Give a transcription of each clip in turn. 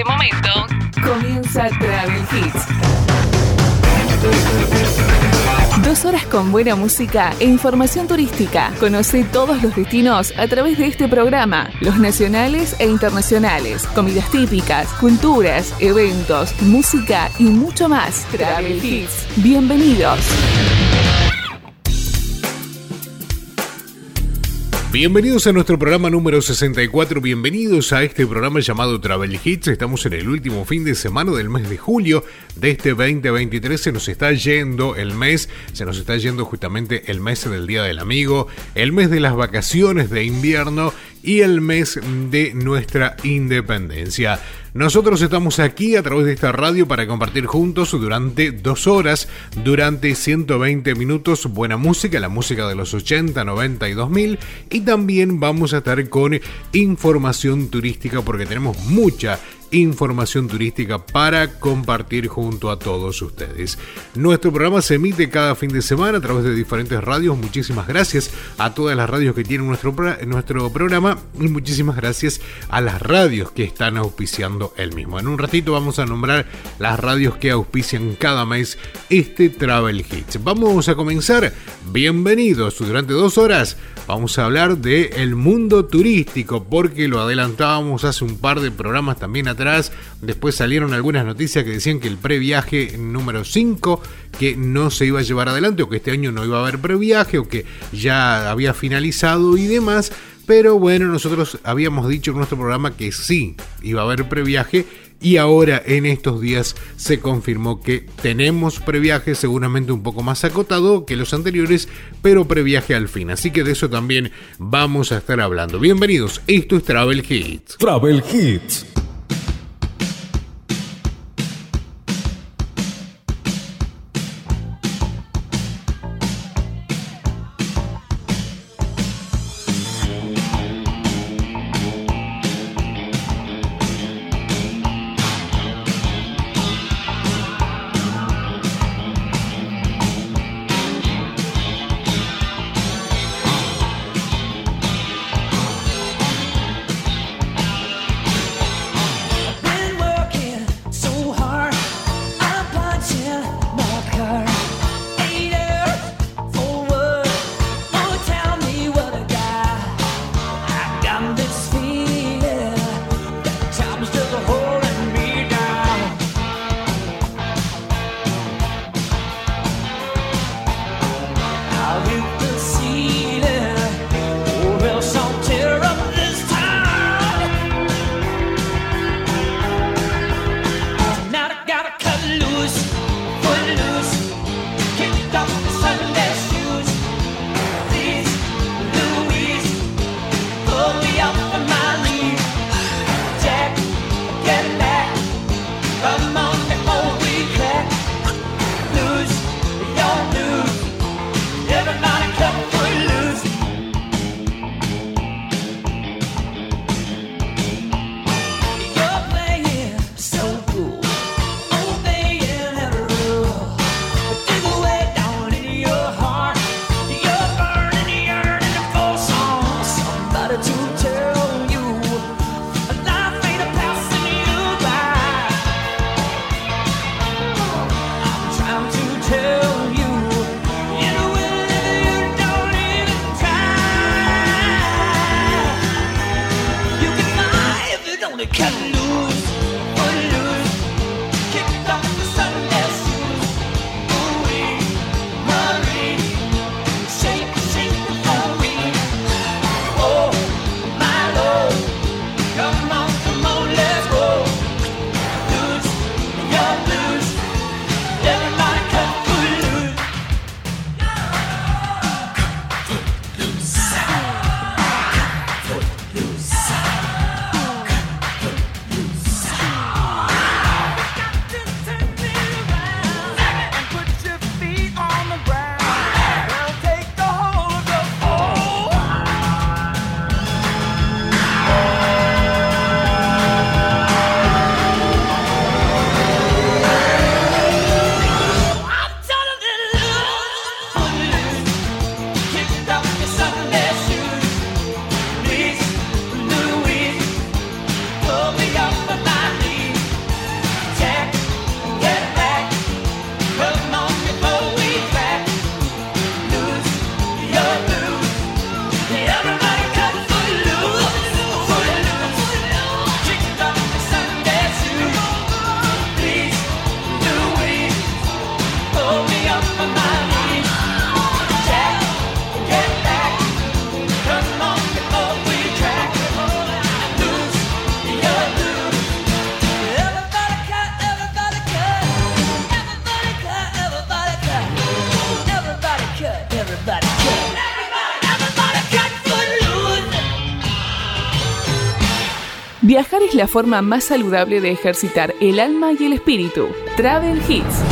este momento comienza Travel Hits. Dos horas con buena música e información turística. Conoce todos los destinos a través de este programa, los nacionales e internacionales, comidas típicas, culturas, eventos, música y mucho más. Travel Hits. Bienvenidos. Bienvenidos a nuestro programa número 64, bienvenidos a este programa llamado Travel Hits. Estamos en el último fin de semana del mes de julio de este 2023. Se nos está yendo el mes, se nos está yendo justamente el mes del Día del Amigo, el mes de las vacaciones de invierno y el mes de nuestra independencia. Nosotros estamos aquí a través de esta radio para compartir juntos durante dos horas, durante 120 minutos, buena música, la música de los 80, 90 y 2000. Y también vamos a estar con información turística porque tenemos mucha información turística para compartir junto a todos ustedes. Nuestro programa se emite cada fin de semana a través de diferentes radios. Muchísimas gracias a todas las radios que tienen nuestro, nuestro programa y muchísimas gracias a las radios que están auspiciando el mismo. En un ratito vamos a nombrar las radios que auspician cada mes este Travel Hits. Vamos a comenzar. Bienvenidos. Durante dos horas vamos a hablar de el mundo turístico porque lo adelantábamos hace un par de programas también a Después salieron algunas noticias que decían que el previaje número 5, que no se iba a llevar adelante, o que este año no iba a haber previaje, o que ya había finalizado y demás. Pero bueno, nosotros habíamos dicho en nuestro programa que sí iba a haber previaje y ahora en estos días se confirmó que tenemos previaje seguramente un poco más acotado que los anteriores, pero previaje al fin. Así que de eso también vamos a estar hablando. Bienvenidos, esto es Travel Hits. Travel Hits. La forma más saludable de ejercitar el alma y el espíritu. Travel Hits.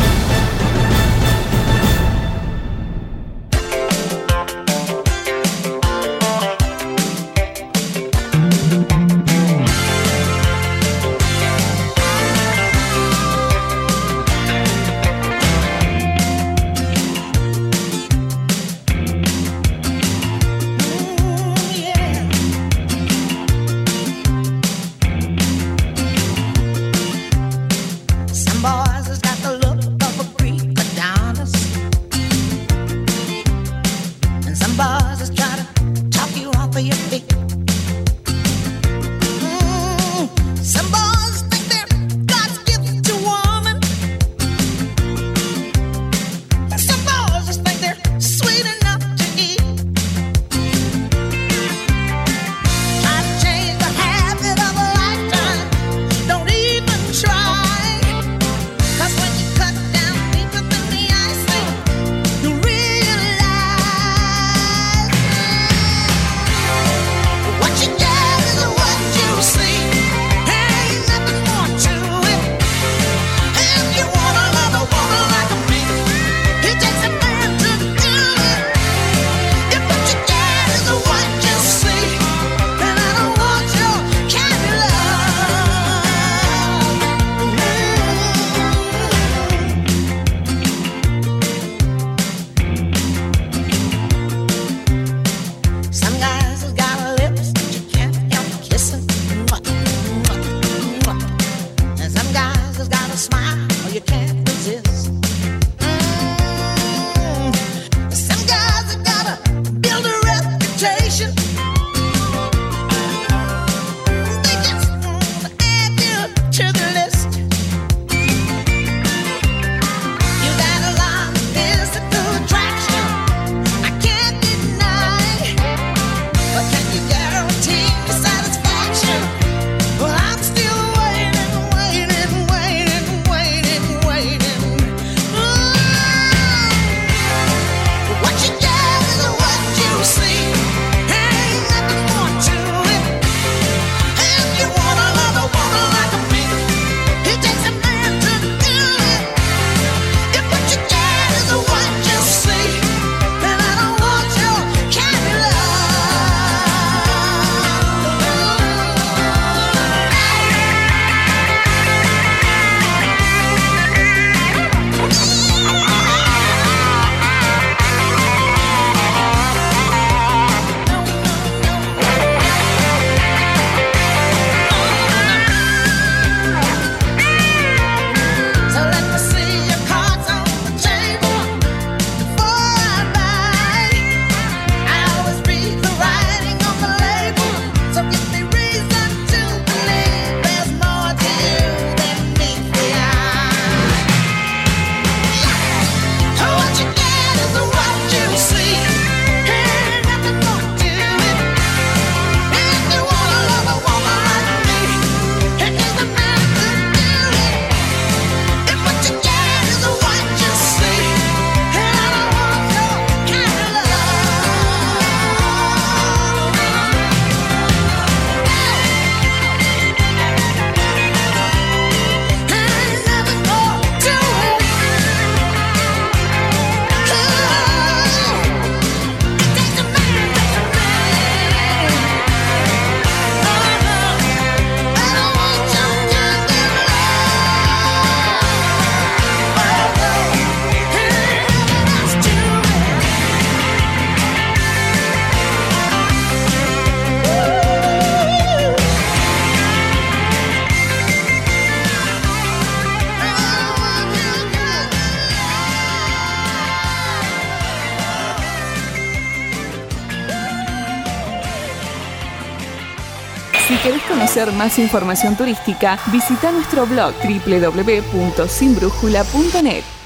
Más información turística, visita nuestro blog www.sinbrújula.net.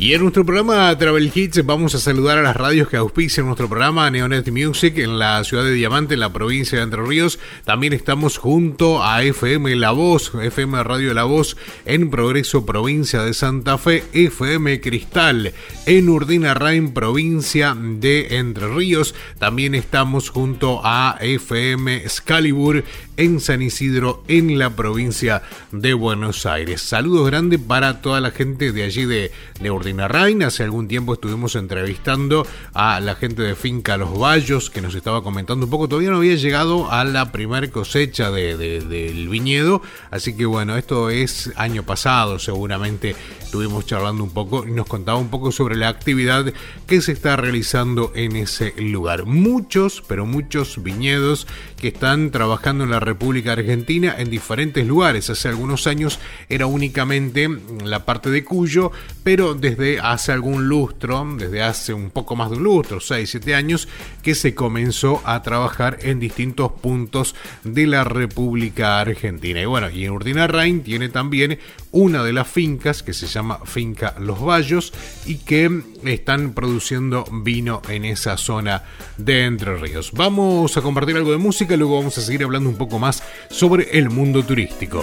Y en nuestro programa Travel Hits vamos a saludar a las radios que auspician nuestro programa Neonet Music en la ciudad de Diamante, en la provincia de Entre Ríos. También estamos junto a FM La Voz, FM Radio La Voz en Progreso, provincia de Santa Fe, FM Cristal en Urdina Rain, provincia de Entre Ríos. También estamos junto a FM Excalibur en San Isidro, en la provincia de Buenos Aires. Saludos grandes para toda la gente de allí de, de Urdina Rain. Hace algún tiempo estuvimos entrevistando a la gente de Finca Los Vallos, que nos estaba comentando un poco. Todavía no había llegado a la primer cosecha de, del viñedo, así que bueno, esto es año pasado, seguramente estuvimos charlando un poco y nos contaba un poco sobre la actividad que se está realizando en ese lugar. Muchos, pero muchos viñedos que están trabajando en la República Argentina en diferentes lugares. Hace algunos años era únicamente la parte de Cuyo, pero desde hace algún lustro, desde hace un poco más de un lustro, 6, 7 años, que se comenzó a trabajar en distintos puntos de la República Argentina. Y bueno, y en Urdina Rain tiene también una de las fincas que se llama Finca Los Vallos y que están produciendo vino en esa zona de Entre Ríos. Vamos a compartir algo de música, luego vamos a seguir hablando un poco más sobre el mundo turístico.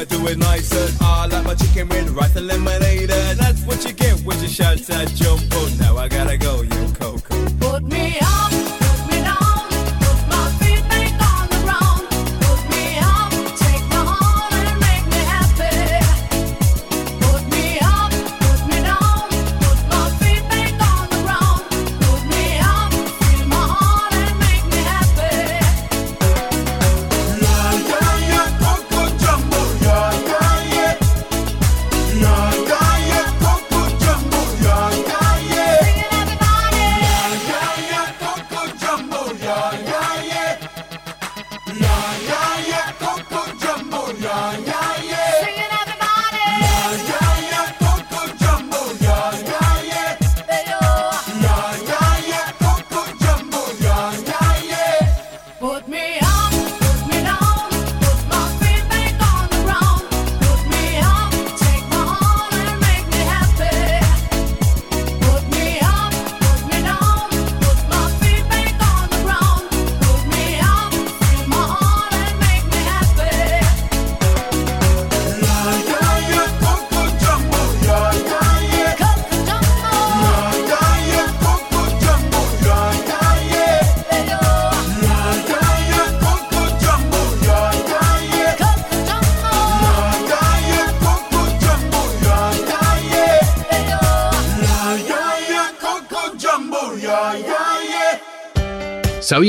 I do it nicer. I like my chicken with rice and lemonade. That's what you get when you shout at jump.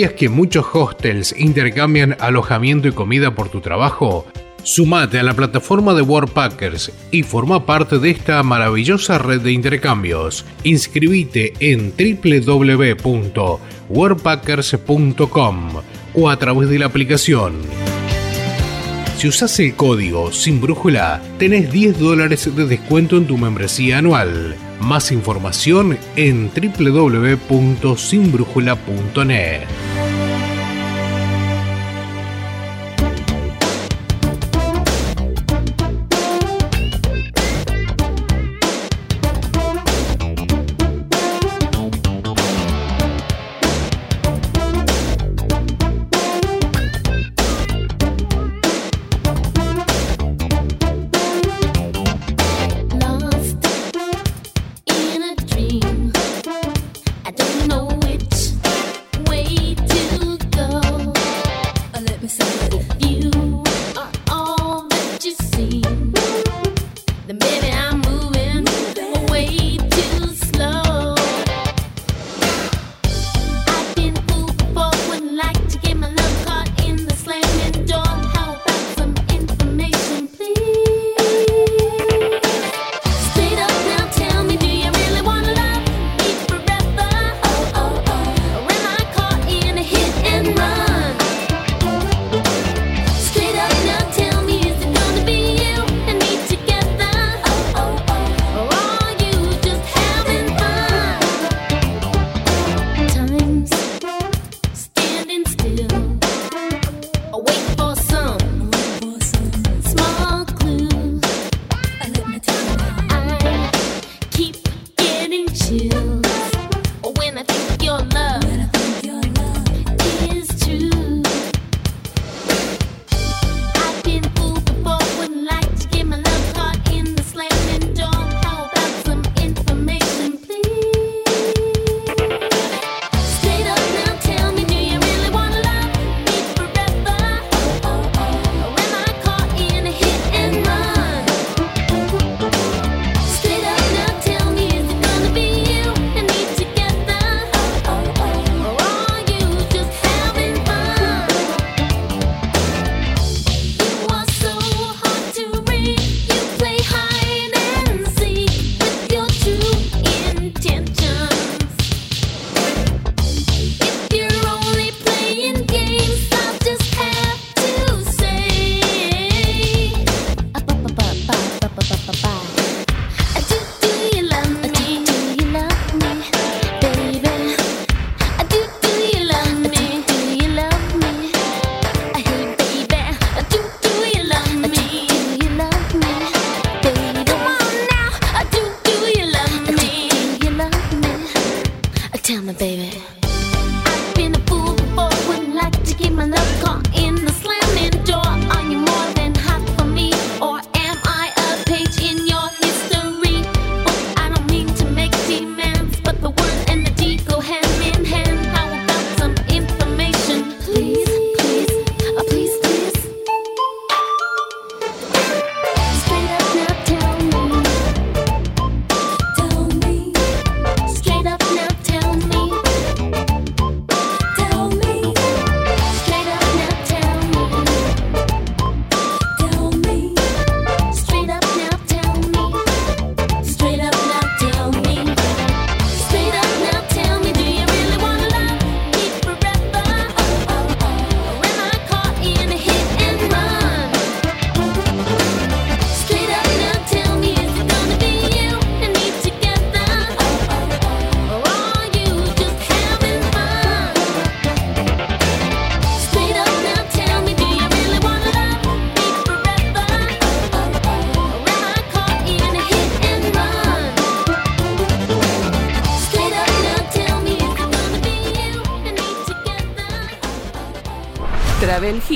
¿Sabías que muchos hostels intercambian alojamiento y comida por tu trabajo? Sumate a la plataforma de Worldpackers y forma parte de esta maravillosa red de intercambios. Inscribite en www.worldpackers.com o a través de la aplicación. Si usas el código sin brújula, tenés 10 dólares de descuento en tu membresía anual. Más información en www.sinbrújula.net.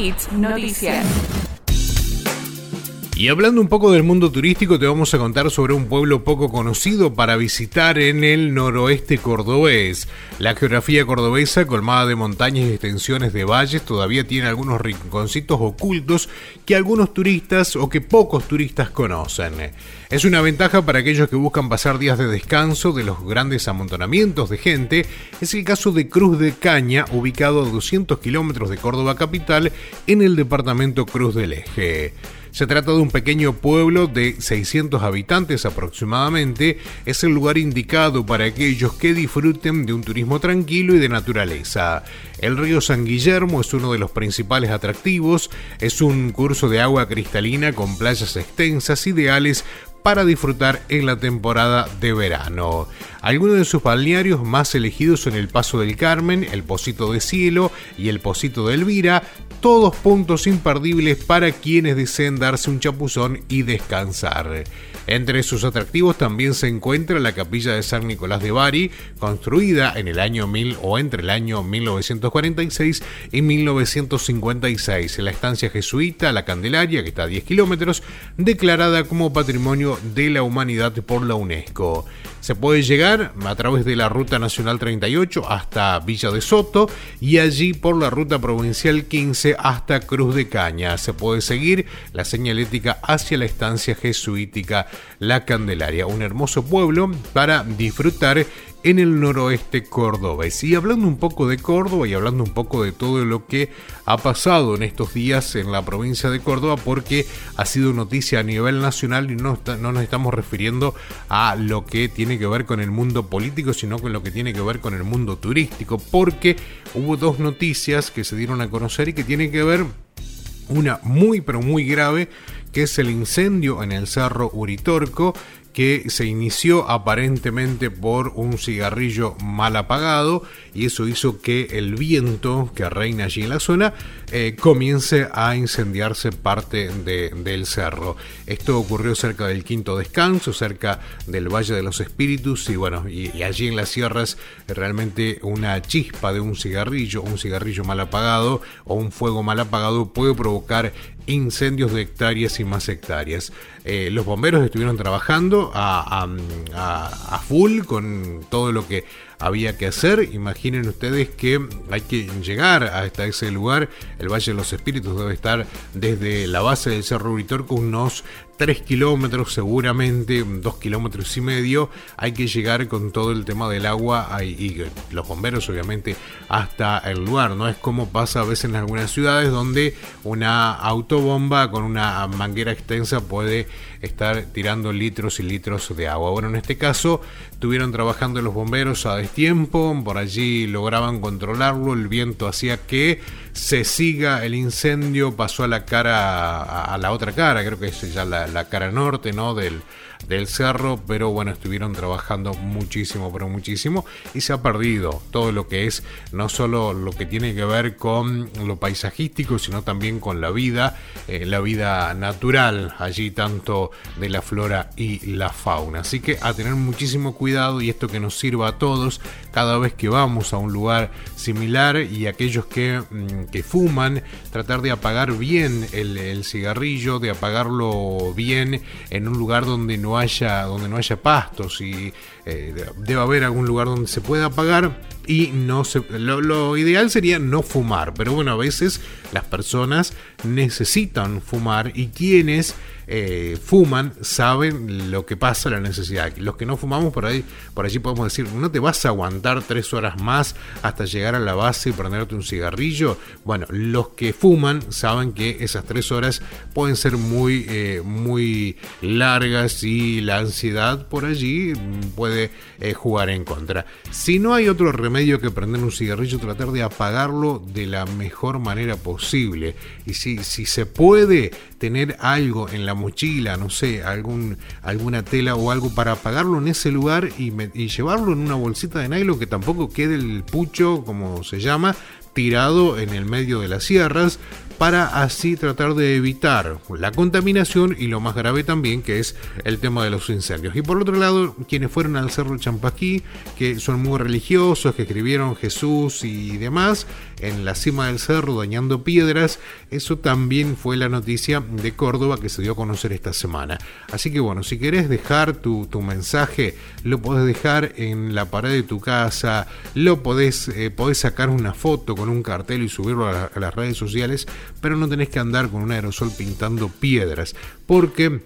Noticias. Y hablando un poco del mundo turístico, te vamos a contar sobre un pueblo poco conocido para visitar en el noroeste cordobés. La geografía cordobesa, colmada de montañas y extensiones de valles, todavía tiene algunos rinconcitos ocultos que algunos turistas o que pocos turistas conocen. Es una ventaja para aquellos que buscan pasar días de descanso de los grandes amontonamientos de gente. Es el caso de Cruz de Caña, ubicado a 200 kilómetros de Córdoba capital en el departamento Cruz del Eje. Se trata de un pequeño pueblo de 600 habitantes aproximadamente. Es el lugar indicado para aquellos que disfruten de un turismo tranquilo y de naturaleza. El río San Guillermo es uno de los principales atractivos. Es un curso de agua cristalina con playas extensas ideales para disfrutar en la temporada de verano. Algunos de sus balnearios más elegidos son el Paso del Carmen, el Pocito de Cielo y el Pocito de Elvira, todos puntos imperdibles para quienes deseen darse un chapuzón y descansar. Entre sus atractivos también se encuentra la capilla de San Nicolás de Bari, construida en el año 1000 o entre el año 1946 y 1956. La estancia jesuita La Candelaria, que está a 10 kilómetros, declarada como Patrimonio de la Humanidad por la UNESCO. Se puede llegar a través de la Ruta Nacional 38 hasta Villa de Soto y allí por la Ruta Provincial 15 hasta Cruz de Caña. Se puede seguir la señalética hacia la estancia jesuítica La Candelaria, un hermoso pueblo para disfrutar en el noroeste cordobés. Y hablando un poco de Córdoba y hablando un poco de todo lo que ha pasado en estos días en la provincia de Córdoba, porque ha sido noticia a nivel nacional y no, no nos estamos refiriendo a lo que tiene que ver con el mundo político, sino con lo que tiene que ver con el mundo turístico, porque hubo dos noticias que se dieron a conocer y que tienen que ver una muy pero muy grave que es el incendio en el Cerro Uritorco que se inició aparentemente por un cigarrillo mal apagado y eso hizo que el viento que reina allí en la zona eh, comience a incendiarse parte del cerro. Esto ocurrió cerca del quinto descanso, cerca del Valle de los Espíritus y bueno, y, allí en las sierras realmente una chispa de un cigarrillo, un cigarrillo mal apagado o un fuego mal apagado puede provocar incendios de hectáreas y más hectáreas. Eh, los bomberos estuvieron trabajando a, full con todo lo que había que hacer. Imaginen ustedes que hay que llegar hasta ese lugar. El Valle de los Espíritus debe estar desde la base del Cerro Uritorco unos 3 kilómetros seguramente, 2 kilómetros y medio, hay que llegar con todo el tema del agua y los bomberos obviamente hasta el lugar, no es como pasa a veces en algunas ciudades donde una autobomba con una manguera extensa puede estar tirando litros y litros de agua. Bueno, en este caso estuvieron trabajando los bomberos a destiempo, por allí lograban controlarlo, el viento hacía que se siga el incendio, pasó a la cara, a, la otra cara, creo que es ya la, la cara norte, ¿no? Del, del cerro, pero bueno, estuvieron trabajando muchísimo, pero muchísimo, y se ha perdido todo lo que es, no solo lo que tiene que ver con lo paisajístico, sino también con la vida, eh, la vida natural, allí tanto de la flora y la fauna. Así que a tener muchísimo cuidado y esto que nos sirva a todos cada vez que vamos a un lugar similar y aquellos que, mm, que fuman, tratar de apagar bien el, el cigarrillo, de apagarlo bien en un lugar donde no haya, donde no haya pastos y eh, debe haber algún lugar donde se pueda apagar y no se, lo, ideal sería no fumar, pero bueno, a veces las personas necesitan fumar y quienes eh, fuman saben lo que pasa, la necesidad. Los que no fumamos por ahí, por allí podemos decir, no te vas a aguantar tres horas más hasta llegar a la base y prenderte un cigarrillo. Bueno, los que fuman saben que esas tres horas pueden ser muy, eh, muy largas y la ansiedad por allí puede eh, jugar en contra. Si no hay otro remedio que prender un cigarrillo, tratar de apagarlo de la mejor manera posible. Y si, si se puede tener algo en la mochila, no sé, algún, alguna tela o algo para apagarlo en ese lugar y, y llevarlo en una bolsita de nylon que tampoco quede el pucho, como se llama, tirado en el medio de las sierras, para así tratar de evitar la contaminación y lo más grave también que es el tema de los incendios. Y por otro lado, quienes fueron al Cerro Champaquí, que son muy religiosos, que escribieron Jesús y demás, en la cima del cerro dañando piedras, eso también fue la noticia de Córdoba que se dio a conocer esta semana. Así que bueno, si querés dejar tu, mensaje, lo podés dejar en la pared de tu casa, lo podés, eh, sacar una foto con un cartel y subirlo a las redes sociales, pero no tenés que andar con un aerosol pintando piedras, porque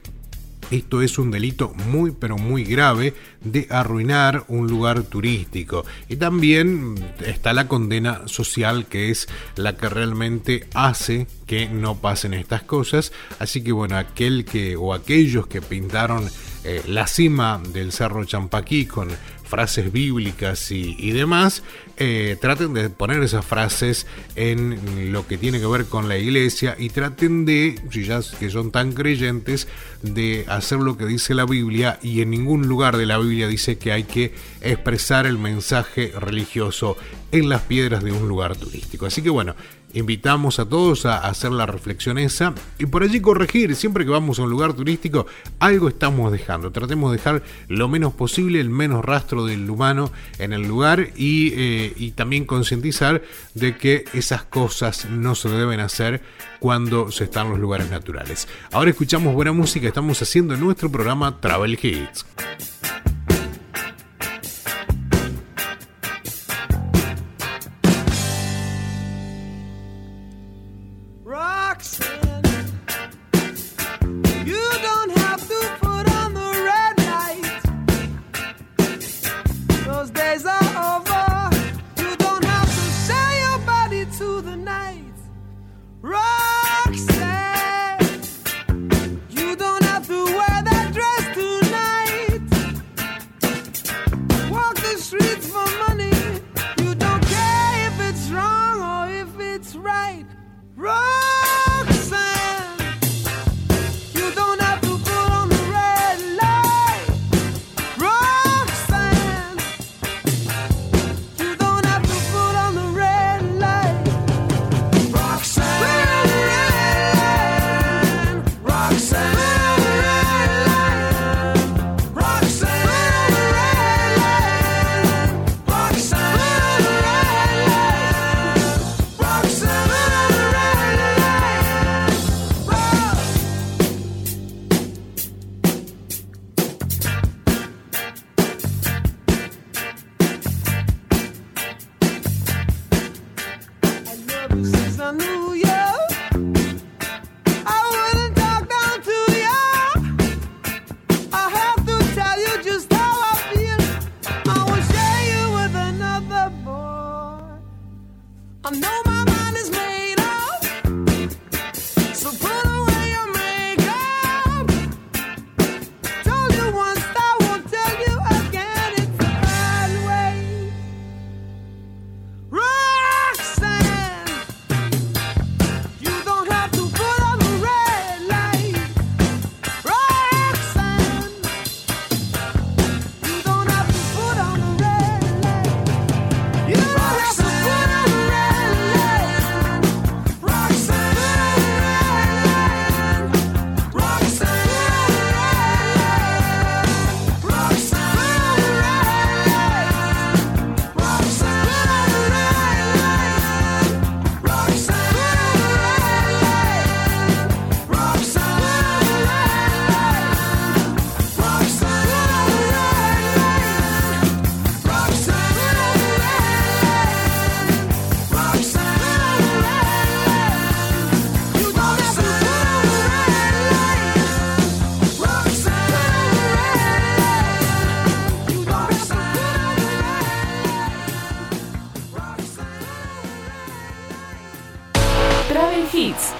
esto es un delito muy pero muy grave de arruinar un lugar turístico. Y también está la condena social que es la que realmente hace que no pasen estas cosas. Así que bueno, aquel que o aquellos que pintaron eh, la cima del Cerro Champaquí con frases bíblicas y, demás, eh, traten de poner esas frases en lo que tiene que ver con la iglesia y traten de, si ya que son tan creyentes, de hacer lo que dice la Biblia y en ningún lugar de la Biblia dice que hay que expresar el mensaje religioso en las piedras de un lugar turístico. Así que bueno, invitamos a todos a hacer la reflexión esa y por allí corregir. Siempre que vamos a un lugar turístico, algo estamos dejando. Tratemos de dejar lo menos posible, el menos rastro del humano en el lugar y, eh, y también concientizar de que esas cosas no se deben hacer cuando se están en los lugares naturales. Ahora escuchamos buena música, estamos haciendo nuestro programa Travel Hits.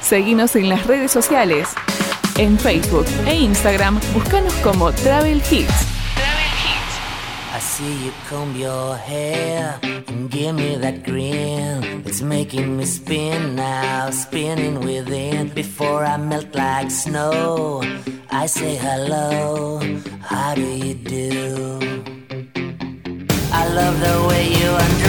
Seguinos en las redes sociales. En Facebook e Instagram, búscanos como Travel Hits. Travel Hits. I see you comb your hair and give me that grin. It's making me spin now, spinning within. Before I melt like snow, I say hello. How do you do? I love the way you undress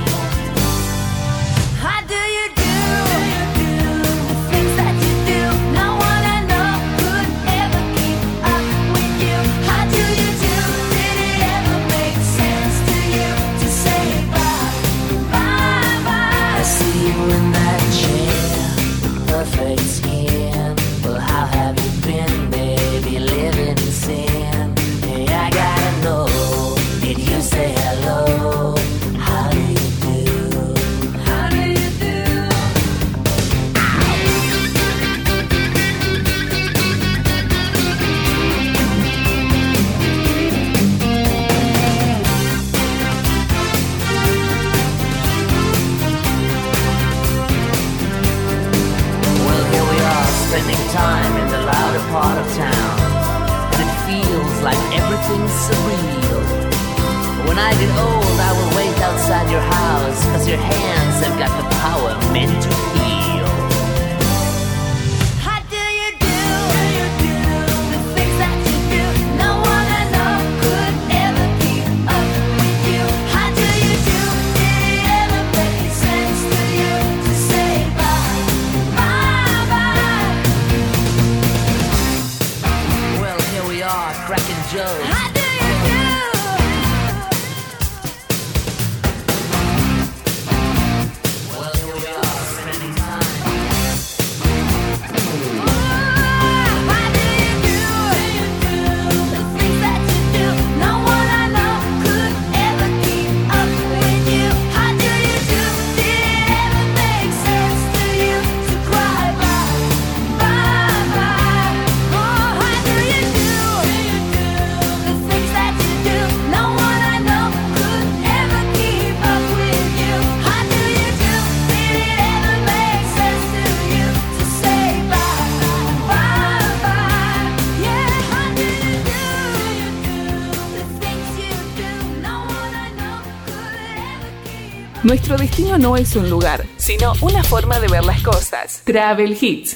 Nuestro destino no es un lugar, sino una forma de ver las cosas. Travel Hits.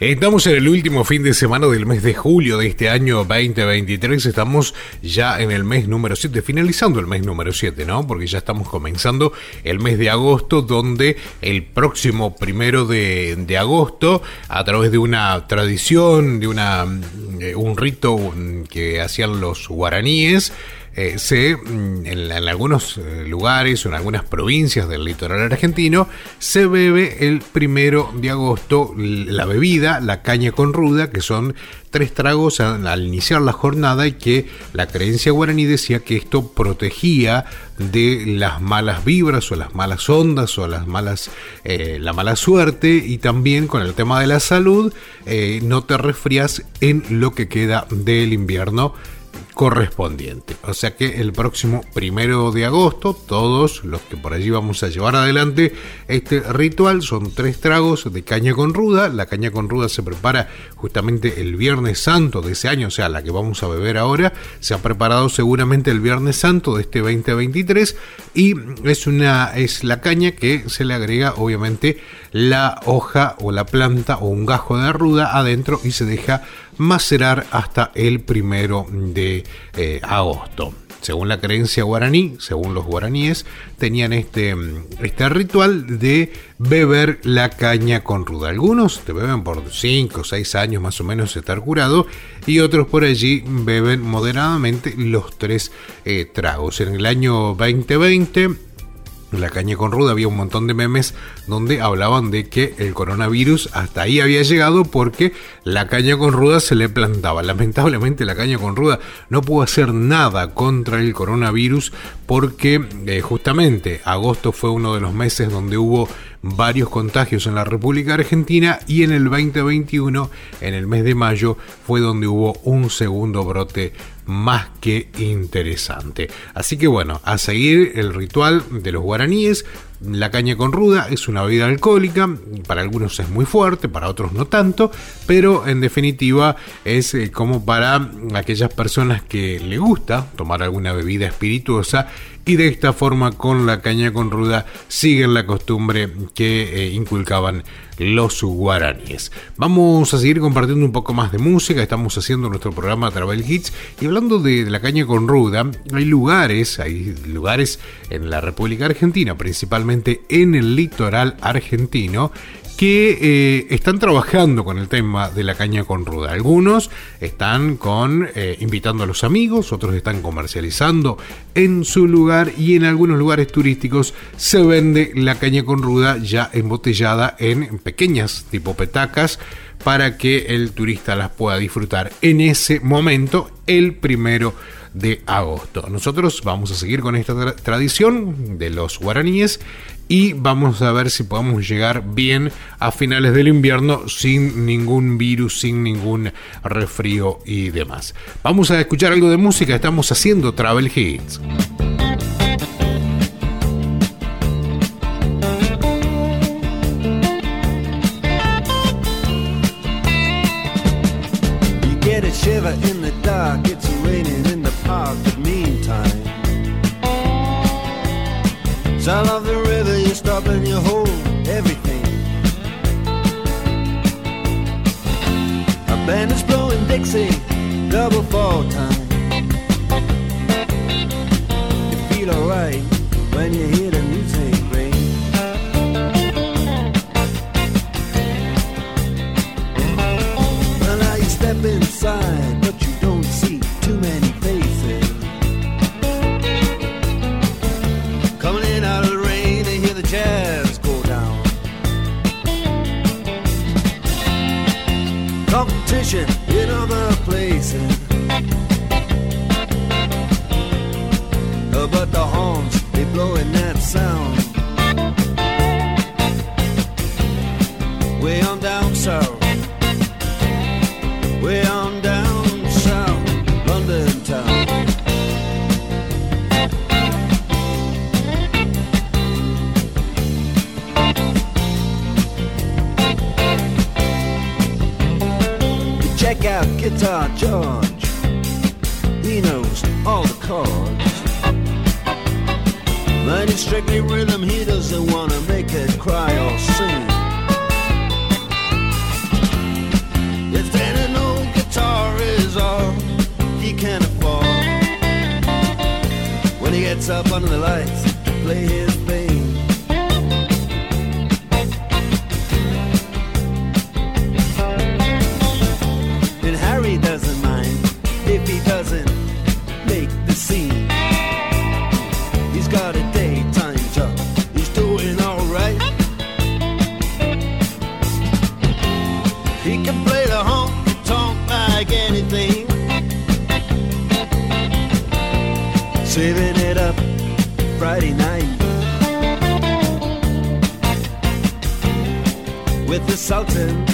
Estamos en el último fin de semana del mes de julio de este año 2023. Estamos ya en el mes número 7, finalizando el mes número 7, ¿no? Porque ya estamos comenzando el mes de agosto, donde el próximo primero de, de agosto, a través de una tradición, de una, eh, un rito que hacían los guaraníes, eh, se, mm, en, algunos eh, lugares o en algunas provincias del litoral argentino, se bebe el primero de agosto la bebida, la caña con ruda, que son tres tragos al, iniciar la jornada y que la creencia guaraní decía que esto protegía de las malas vibras o las malas ondas o las malas eh, la mala suerte y también con el tema de la salud no te resfrías en lo que queda del invierno correspondiente. O sea que el próximo primero de agosto, todos los que por allí vamos a llevar adelante este ritual son tres tragos de caña con ruda. La caña con ruda se prepara justamente el Viernes Santo de ese año, o sea, la que vamos a beber ahora. Se ha preparado seguramente el Viernes Santo de este 2023 y es una es la caña que se le agrega obviamente la hoja o la planta o un gajo de ruda adentro y se deja macerar hasta el primero de eh, agosto. Según la creencia guaraní, según los guaraníes, tenían este, este ritual de beber la caña con ruda. Algunos te beben por 5 o 6 años más o menos estar curado y otros por allí beben moderadamente los tres eh, tragos. En el año 2020 la caña con ruda había un montón de memes donde hablaban de que el coronavirus hasta ahí había llegado porque la caña con ruda se le plantaba. Lamentablemente la caña con ruda no pudo hacer nada contra el coronavirus porque eh, justamente agosto fue uno de los meses donde hubo varios contagios en la República Argentina y en el 2021, en el mes de mayo, fue donde hubo un segundo brote más que interesante. Así que bueno, a seguir el ritual de los guaraníes, La caña con ruda es una bebida alcohólica, para algunos es muy fuerte, para otros no tanto, pero en definitiva es eh, como para aquellas personas que le gusta tomar alguna bebida espirituosa y de esta forma con la caña con ruda siguen la costumbre que eh, inculcaban los guaraníes. Vamos a seguir compartiendo un poco más de música, estamos haciendo nuestro programa Travel Hits y hablando de, la caña con ruda, hay lugares, hay lugares en la República Argentina, principalmente en el litoral argentino, que eh, están trabajando con el tema de la caña con ruda. Algunos están con eh, invitando a los amigos, otros están comercializando en su lugar y en algunos lugares turísticos se vende la caña con ruda ya embotellada en pequeñas tipo petacas para que el turista las pueda disfrutar en ese momento, el primero de agosto. Nosotros vamos a seguir con esta tradición de los guaraníes y vamos a ver si podemos llegar bien a finales del invierno sin ningún virus, sin ningún resfrío y demás. Vamos a escuchar algo de música, estamos haciendo Travel Hits. You and you hold everything. A band is blowing Dixie, double fall time. You feel alright when you hear the music ring. Well, now you step inside, Competition in other places. Check Guitar George. He knows all the chords. It's strictly rhythm, he doesn't wanna make it cry or sing. If then old guitar is all he can afford, when he gets up under the lights to play his happen.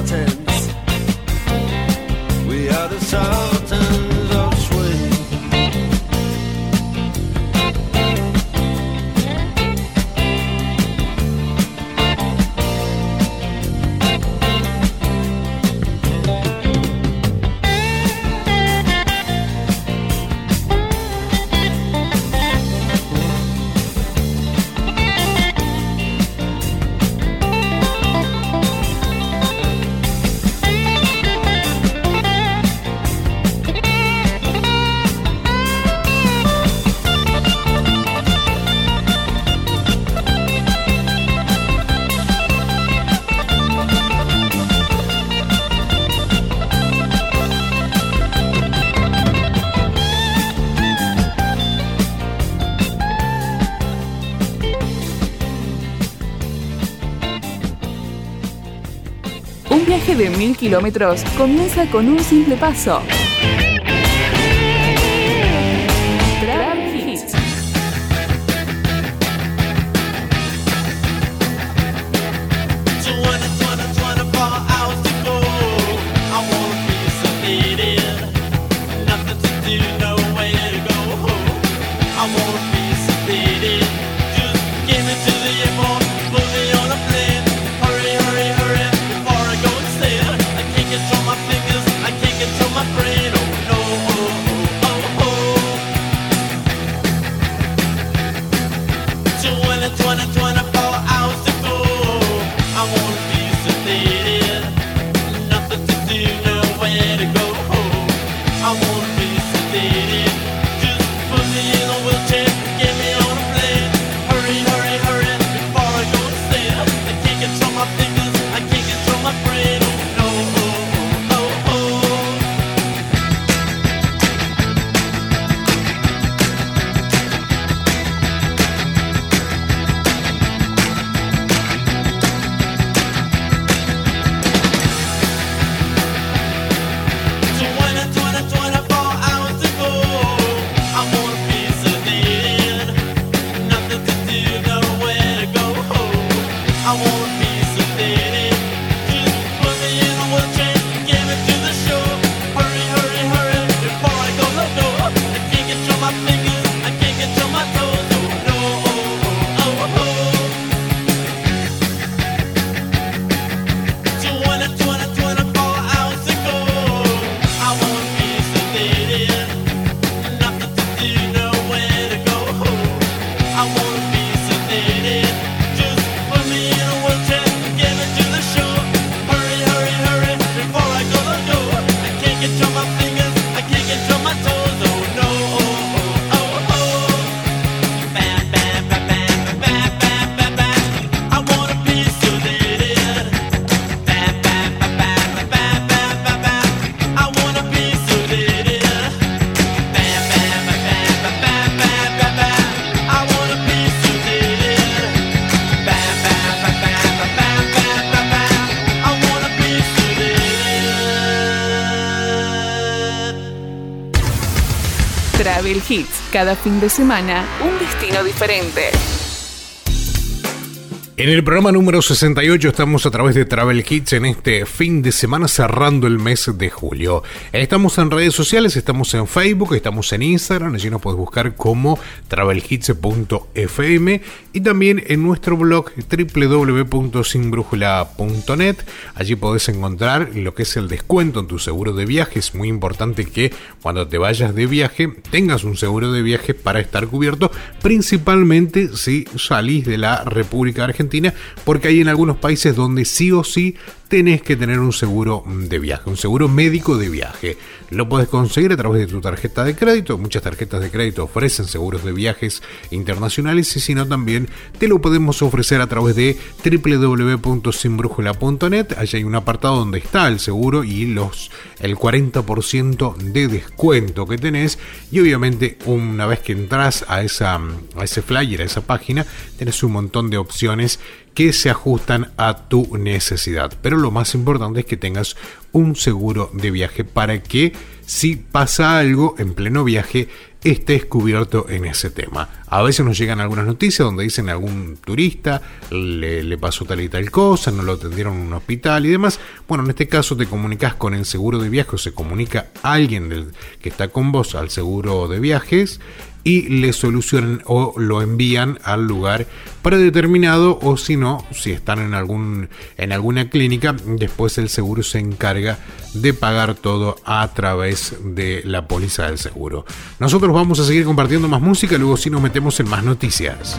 mountain kilómetros comienza con un simple paso. Cada fin de semana, un destino diferente. En el programa número 68 estamos a través de Travel Hits en este fin de semana cerrando el mes de julio. Estamos en redes sociales, estamos en Facebook, estamos en Instagram, allí nos puedes buscar como travelhits.fm y también en nuestro blog www.sinbrújula.net. Allí podés encontrar lo que es el descuento en tu seguro de viaje. Es muy importante que cuando te vayas de viaje tengas un seguro de viaje para estar cubierto, principalmente si salís de la República Argentina porque hay en algunos países donde sí o sí tenés que tener un seguro de viaje, un seguro médico de viaje. Lo puedes conseguir a través de tu tarjeta de crédito. Muchas tarjetas de crédito ofrecen seguros de viajes internacionales y si no también te lo podemos ofrecer a través de www.sinbrújula.net. Allí hay un apartado donde está el seguro y los el 40% de descuento que tenés y obviamente una vez que entras a esa a ese flyer, a esa página, tenés un montón de opciones que se ajustan a tu necesidad. Pero lo más importante es que tengas un seguro de viaje para que si pasa algo en pleno viaje estés cubierto en ese tema. A veces nos llegan algunas noticias donde dicen algún turista le, pasó tal y tal cosa, no lo atendieron en un hospital y demás. Bueno, en este caso te comunicas con el seguro de viajes o se comunica alguien que está con vos al seguro de viajes y le solucionan o lo envían al lugar predeterminado o si no, si están en, algún, en alguna clínica, después el seguro se encarga de pagar todo a través de la póliza del seguro. Nosotros vamos a seguir compartiendo más música, luego si nos metemos en más noticias.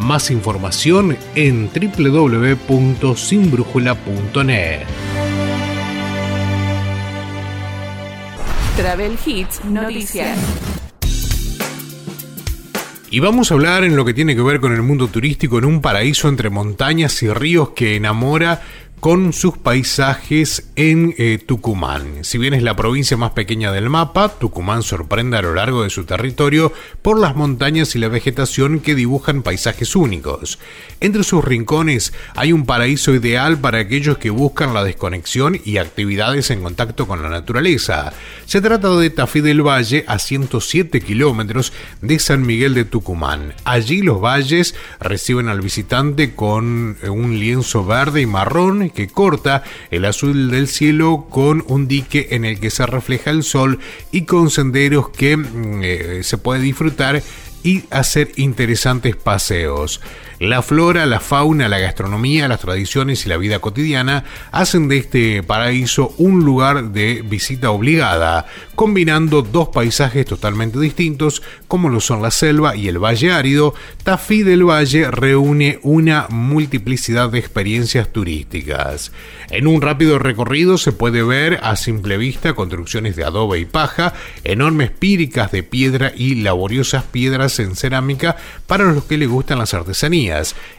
Más información en www.sinbrújula.net. Travel Hits Noticias. Y vamos a hablar en lo que tiene que ver con el mundo turístico en un paraíso entre montañas y ríos que enamora con sus paisajes en eh, Tucumán. Si bien es la provincia más pequeña del mapa, Tucumán sorprende a lo largo de su territorio por las montañas y la vegetación que dibujan paisajes únicos. Entre sus rincones hay un paraíso ideal para aquellos que buscan la desconexión y actividades en contacto con la naturaleza. Se trata de Tafí del Valle a 107 kilómetros de San Miguel de Tucumán. Allí los valles reciben al visitante con un lienzo verde y marrón que corta el azul del cielo con un dique en el que se refleja el sol y con senderos que mm, eh, se puede disfrutar y hacer interesantes paseos. La flora, la fauna, la gastronomía, las tradiciones y la vida cotidiana hacen de este paraíso un lugar de visita obligada, combinando dos paisajes totalmente distintos como lo son la selva y el valle árido. Tafí del Valle reúne una multiplicidad de experiencias turísticas. En un rápido recorrido se puede ver a simple vista construcciones de adobe y paja, enormes píricas de piedra y laboriosas piedras en cerámica para los que les gustan las artesanías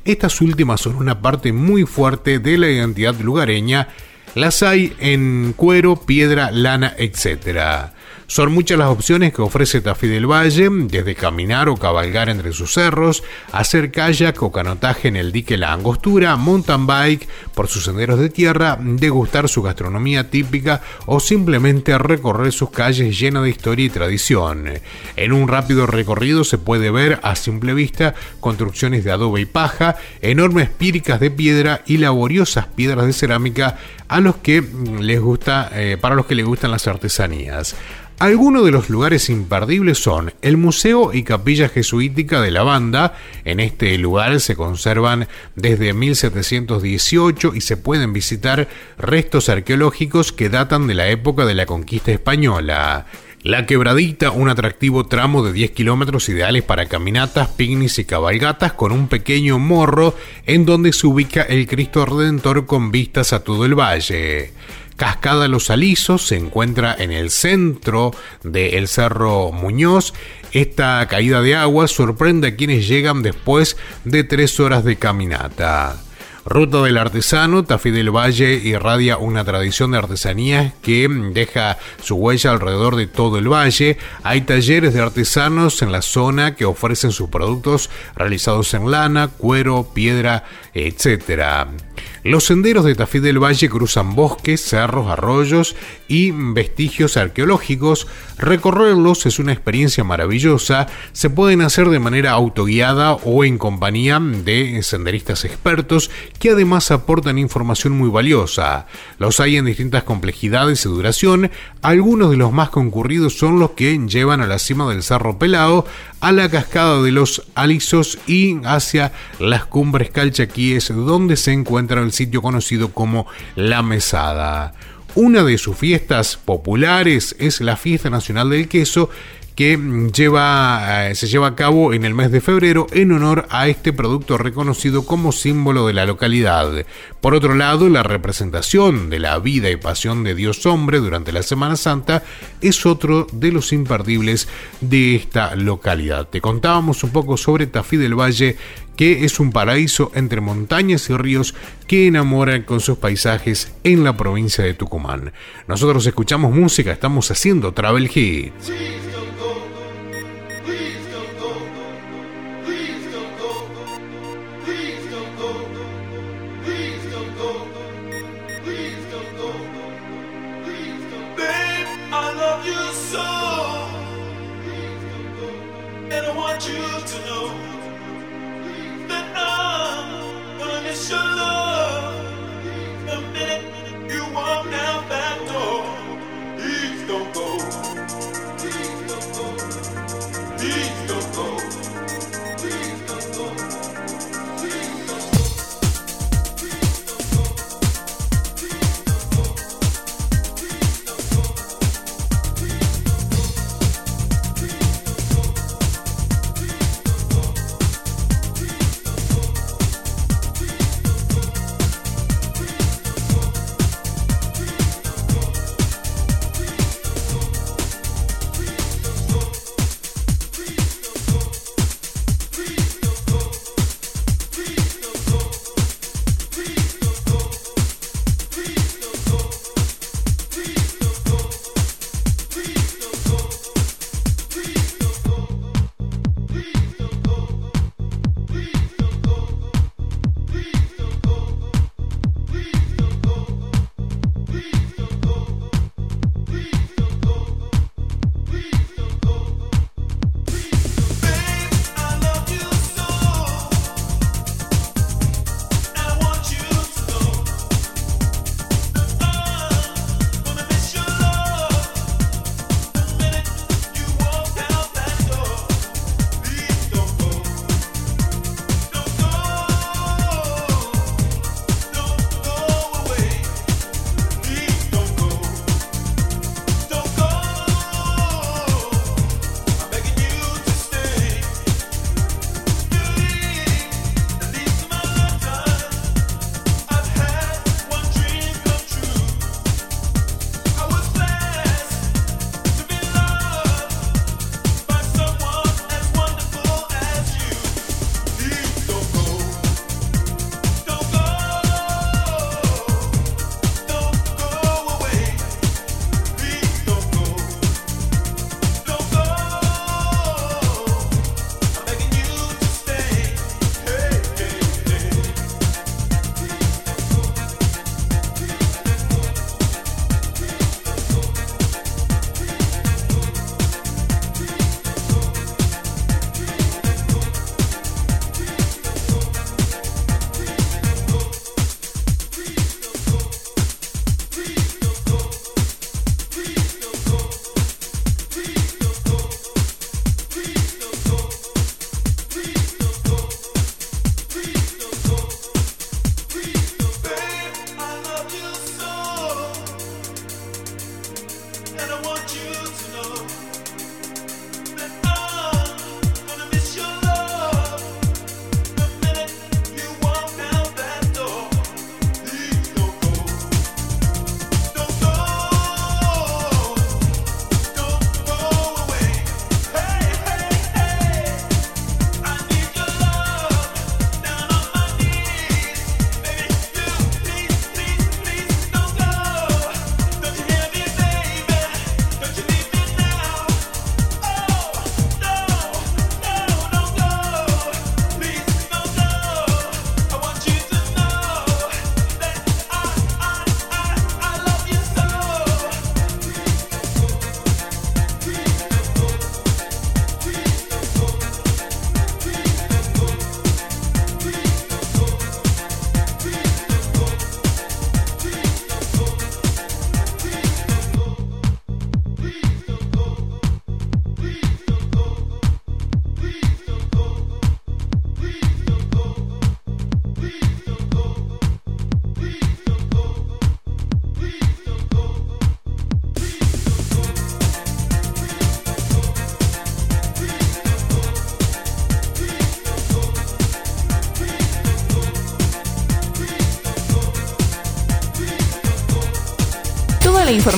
estas últimas son una parte muy fuerte de la identidad lugareña. Las hay en cuero, piedra, lana, etc. Son muchas las opciones que ofrece Tafí del Valle, desde caminar o cabalgar entre sus cerros, hacer kayak o canotaje en el dique La Angostura, mountain bike por sus senderos de tierra, degustar su gastronomía típica o simplemente recorrer sus calles llenas de historia y tradición. En un rápido recorrido se puede ver a simple vista construcciones de adobe y paja, enormes píricas de piedra y laboriosas piedras de cerámica a los que les gusta, eh, para los que les gustan las artesanías. Algunos de los lugares imperdibles son el Museo y Capilla Jesuítica de la Banda. En este lugar se conservan desde 1718 y se pueden visitar restos arqueológicos que datan de la época de la conquista española. La Quebradita, un atractivo tramo de 10 kilómetros ideales para caminatas, picnics y cabalgatas con un pequeño morro en donde se ubica el Cristo Redentor con vistas a todo el valle. Cascada Los Alisos se encuentra en el centro del Cerro Muñoz. Esta caída de agua sorprende a quienes llegan después de tres horas de caminata. Ruta del Artesano, Tafí del Valle irradia una tradición de artesanías que deja su huella alrededor de todo el valle. Hay talleres de artesanos en la zona que ofrecen sus productos realizados en lana, cuero, piedra, etc. Los senderos de Tafí del Valle cruzan bosques, cerros, arroyos y vestigios arqueológicos. Recorrerlos es una experiencia maravillosa. Se pueden hacer de manera autoguiada o en compañía de senderistas expertos que además aportan información muy valiosa. Los hay en distintas complejidades y duración. Algunos de los más concurridos son los que llevan a la cima del Cerro Pelado, a la cascada de los Alisos y hacia las cumbres calchaquíes donde se encuentra el sitio conocido como La Mesada. Una de sus fiestas populares es la Fiesta Nacional del Queso, que lleva, eh, se lleva a cabo en el mes de febrero en honor a este producto reconocido como símbolo de la localidad. Por otro lado, la representación de la vida y pasión de Dios hombre durante la Semana Santa es otro de los imperdibles de esta localidad. Te contábamos un poco sobre Tafí del Valle, que es un paraíso entre montañas y ríos que enamoran con sus paisajes en la provincia de Tucumán. Nosotros escuchamos música, estamos haciendo Travel Hits.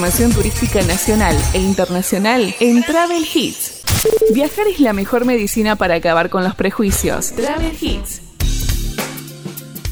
Turística nacional e internacional en Travel Hits. Viajar es la mejor medicina para acabar con los prejuicios. Travel Hits.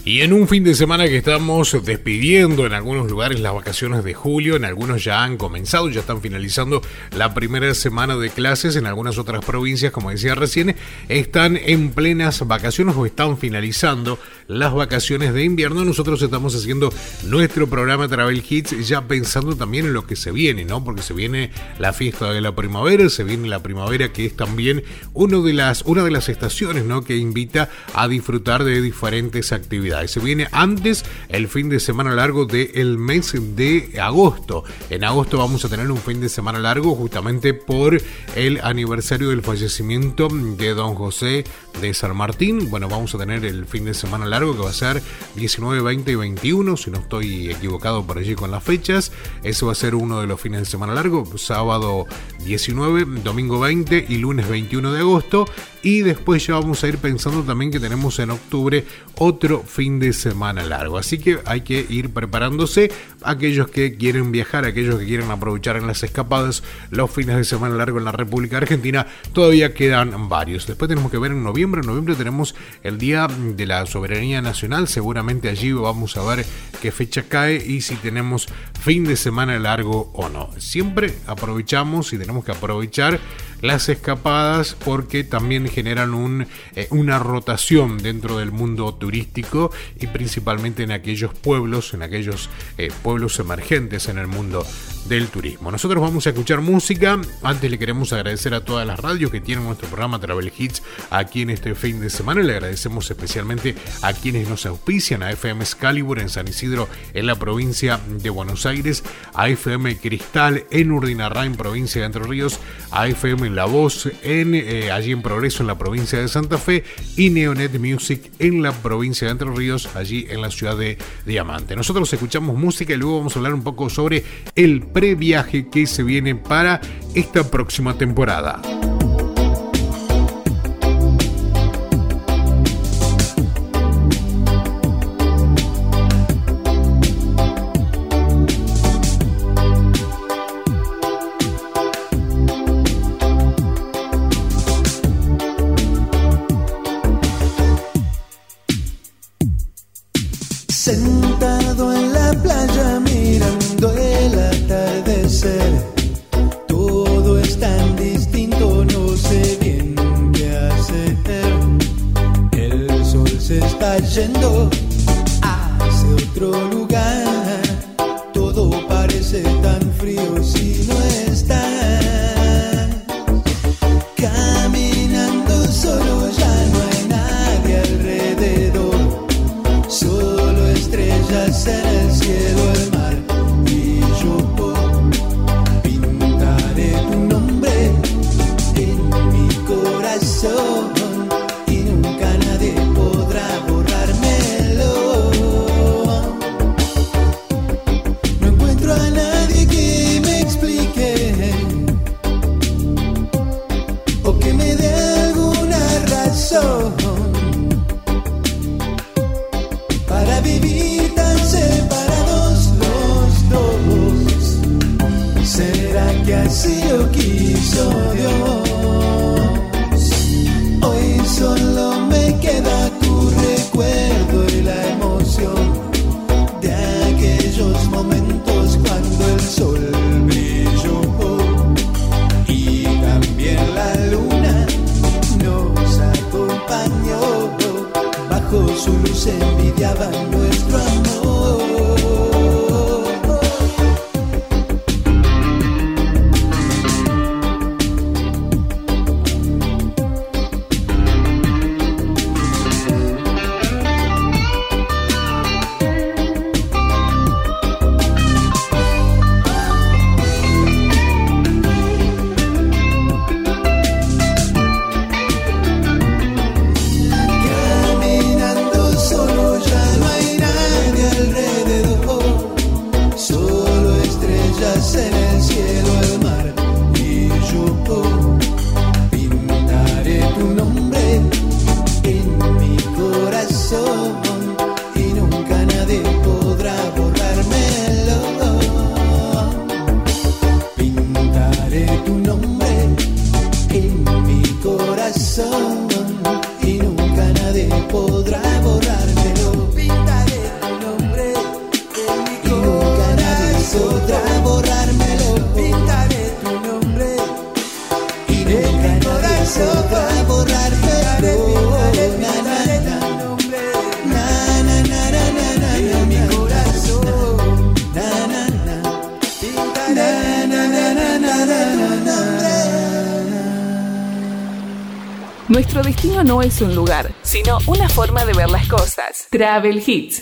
Y en un fin de semana que estamos despidiendo en algunos lugares las vacaciones de julio, en algunos ya han comenzado, ya están finalizando la primera semana de clases, en algunas otras provincias, como decía recién, están en plenas vacaciones o están finalizando las vacaciones de invierno. Nosotros estamos haciendo nuestro programa Travel Hits ya pensando también en lo que se viene, ¿no? Porque se viene la fiesta de la primavera, se viene la primavera que es también uno de las, una de las estaciones, ¿no? Que invita a disfrutar de diferentes actividades. Se viene antes el fin de semana largo del mes de agosto. En agosto vamos a tener un fin de semana largo justamente por el aniversario del fallecimiento de don José de San Martín. Bueno, vamos a tener el fin de semana largo que va a ser 19, 20 y 21, si no estoy equivocado por allí con las fechas. Eso va a ser uno de los fines de semana largo, sábado 19, domingo 20 y lunes 21 de agosto. Y después ya vamos a ir pensando también que tenemos en octubre otro fin de semana largo. Así que hay que ir preparándose. Aquellos que quieren viajar, aquellos que quieren aprovechar en las escapadas los fines de semana largo en la República Argentina, todavía quedan varios. Después tenemos que ver en noviembre. En noviembre tenemos el Día de la Soberanía Nacional. Seguramente allí vamos a ver qué fecha cae y si tenemos fin de semana largo o no. Siempre aprovechamos y tenemos que aprovechar las escapadas porque también generan un, eh, una rotación dentro del mundo turístico y principalmente en aquellos pueblos, en aquellos eh, pueblos emergentes en el mundo del turismo. Nosotros vamos a escuchar música. Antes le queremos agradecer a todas las radios que tienen nuestro programa Travel Hits aquí en este fin de semana. Le agradecemos especialmente a quienes nos auspician, a FM Excalibur en San Isidro, en la provincia de Buenos Aires, a FM Cristal en Urdinarra, en provincia de Entre Ríos, a FM La Voz en, eh, allí en Progreso, en la provincia de Santa Fe, y Neonet Music en la provincia de Entre Ríos, allí en la ciudad de Diamante. Nosotros escuchamos música y luego vamos a hablar un poco sobre el previaje que se viene para esta próxima temporada. Nuestro destino no es un lugar, sino una forma de ver las cosas. Travel Hits.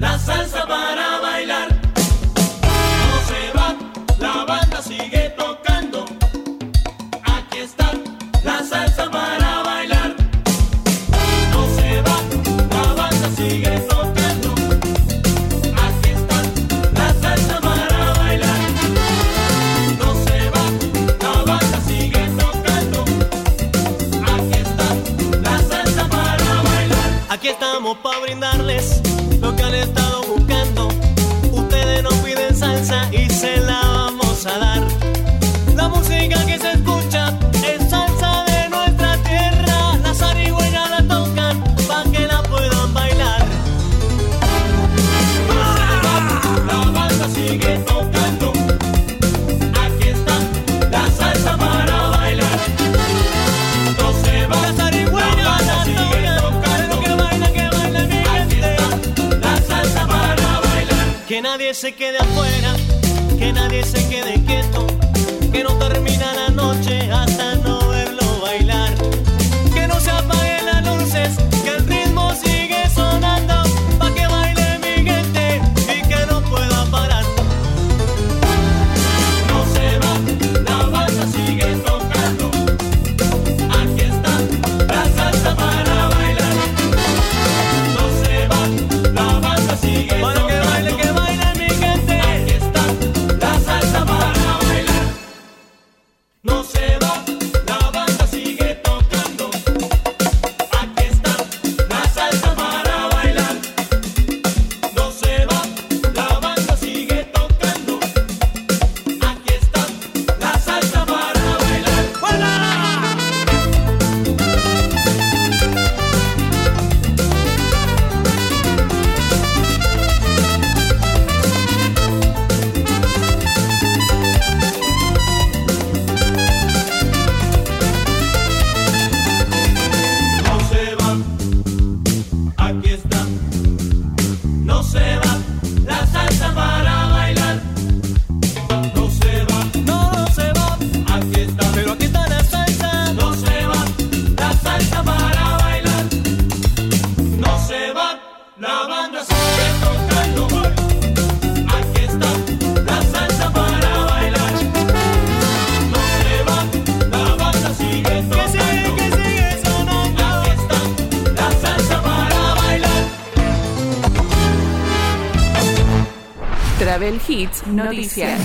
la salsa para bailar. Se quede afuera, que nadie se quede quieto, que no termina Noticias.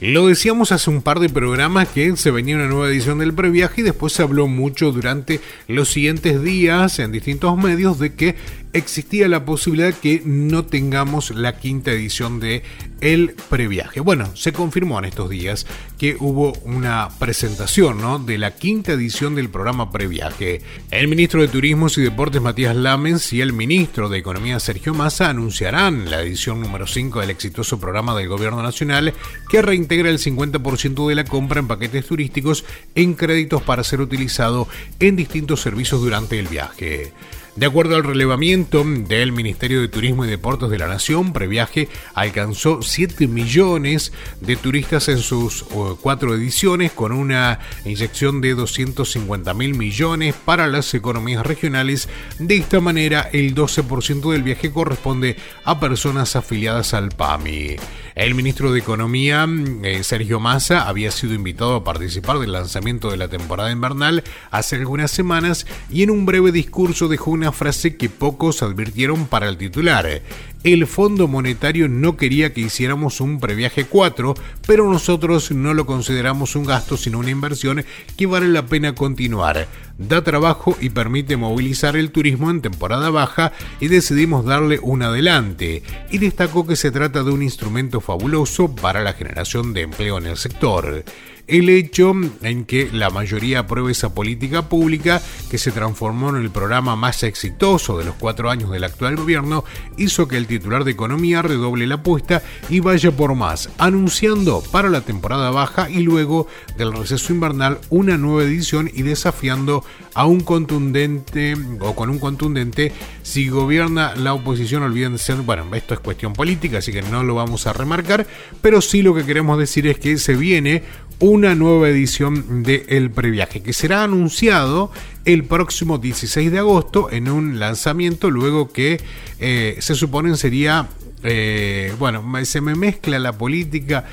Lo decíamos hace un par de programas que se venía una nueva edición del previaje y después se habló mucho durante los siguientes días en distintos medios de que existía la posibilidad que no tengamos la quinta edición de el previaje. Bueno, se confirmó en estos días que hubo una presentación ¿no? de la quinta edición del programa previaje. El ministro de Turismo y Deportes Matías Lamens y el ministro de Economía Sergio Massa anunciarán la edición número 5 del exitoso programa del Gobierno Nacional que reintegra el 50% de la compra en paquetes turísticos en créditos para ser utilizado en distintos servicios durante el viaje. De acuerdo al relevamiento del Ministerio de Turismo y Deportes de la Nación, Previaje alcanzó 7 millones de turistas en sus uh, cuatro ediciones, con una inyección de 250 mil millones para las economías regionales. De esta manera, el 12% del viaje corresponde a personas afiliadas al PAMI. El ministro de Economía, eh, Sergio Massa, había sido invitado a participar del lanzamiento de la temporada invernal hace algunas semanas y en un breve discurso dejó una frase que pocos advirtieron para el titular. El Fondo Monetario no quería que hiciéramos un previaje 4, pero nosotros no lo consideramos un gasto sino una inversión que vale la pena continuar. Da trabajo y permite movilizar el turismo en temporada baja y decidimos darle un adelante. Y destacó que se trata de un instrumento fabuloso para la generación de empleo en el sector el hecho en que la mayoría apruebe esa política pública que se transformó en el programa más exitoso de los cuatro años del actual gobierno hizo que el titular de economía redoble la apuesta y vaya por más, anunciando para la temporada baja y luego del receso invernal una nueva edición y desafiando a un contundente o con un contundente si gobierna la oposición olvídense, bueno, esto es cuestión política, así que no lo vamos a remarcar, pero sí lo que queremos decir es que se viene una nueva edición de El Previaje, que será anunciado el próximo 16 de agosto en un lanzamiento, luego que eh, se supone sería, eh, bueno, se me mezcla la política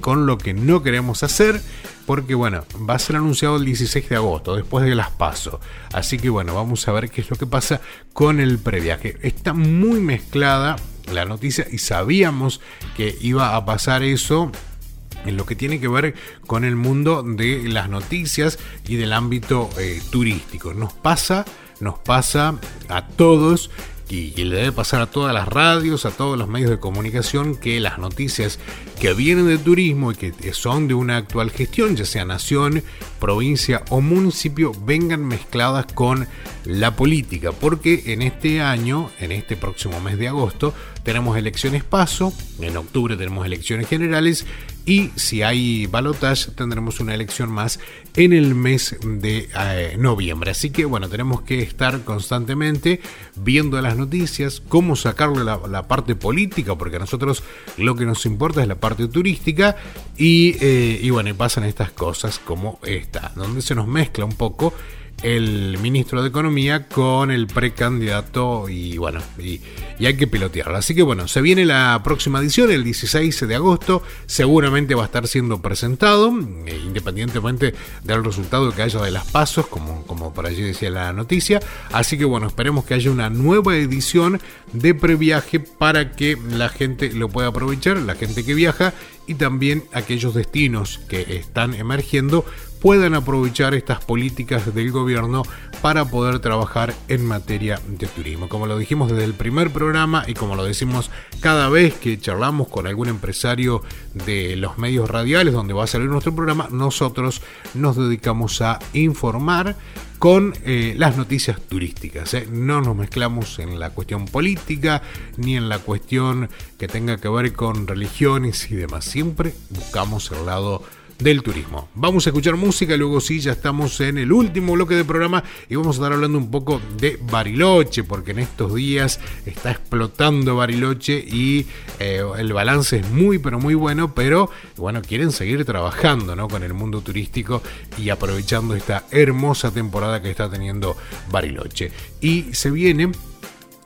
con lo que no queremos hacer, porque bueno, va a ser anunciado el 16 de agosto, después de las PASO. Así que bueno, vamos a ver qué es lo que pasa con el previaje. Está muy mezclada la noticia y sabíamos que iba a pasar eso en lo que tiene que ver con el mundo de las noticias y del ámbito eh, turístico. Nos pasa, nos pasa a todos y, le debe pasar a todas las radios, a todos los medios de comunicación, que las noticias que vienen de turismo y que son de una actual gestión, ya sea nación, provincia o municipio, vengan mezcladas con la política, porque en este año, en este próximo mes de agosto, tenemos elecciones paso, en octubre tenemos elecciones generales y si hay balotage tendremos una elección más en el mes de eh, noviembre. Así que bueno, tenemos que estar constantemente viendo las noticias, cómo sacarle la, parte política, porque a nosotros lo que nos importa es la parte turística y, eh, y bueno, y pasan estas cosas como esta, donde se nos mezcla un poco el ministro de Economía con el precandidato y bueno, y, hay que pilotearlo. Así que bueno, se viene la próxima edición, el 16 de agosto, seguramente va a estar siendo presentado, eh, independientemente del resultado que haya de las pasos, como, como por allí decía la noticia. Así que bueno, esperemos que haya una nueva edición de previaje para que la gente lo pueda aprovechar, la gente que viaja y también aquellos destinos que están emergiendo puedan aprovechar estas políticas del gobierno para poder trabajar en materia de turismo. Como lo dijimos desde el primer programa y como lo decimos cada vez que charlamos con algún empresario de los medios radiales donde va a salir nuestro programa, nosotros nos dedicamos a informar con eh, las noticias turísticas. ¿eh? No nos mezclamos en la cuestión política ni en la cuestión que tenga que ver con religiones y demás. Siempre buscamos el lado del turismo. Vamos a escuchar música, luego sí, ya estamos en el último bloque del programa y vamos a estar hablando un poco de Bariloche, porque en estos días está explotando Bariloche y eh, el balance es muy, pero muy bueno, pero bueno, quieren seguir trabajando ¿no? con el mundo turístico y aprovechando esta hermosa temporada que está teniendo Bariloche. Y se viene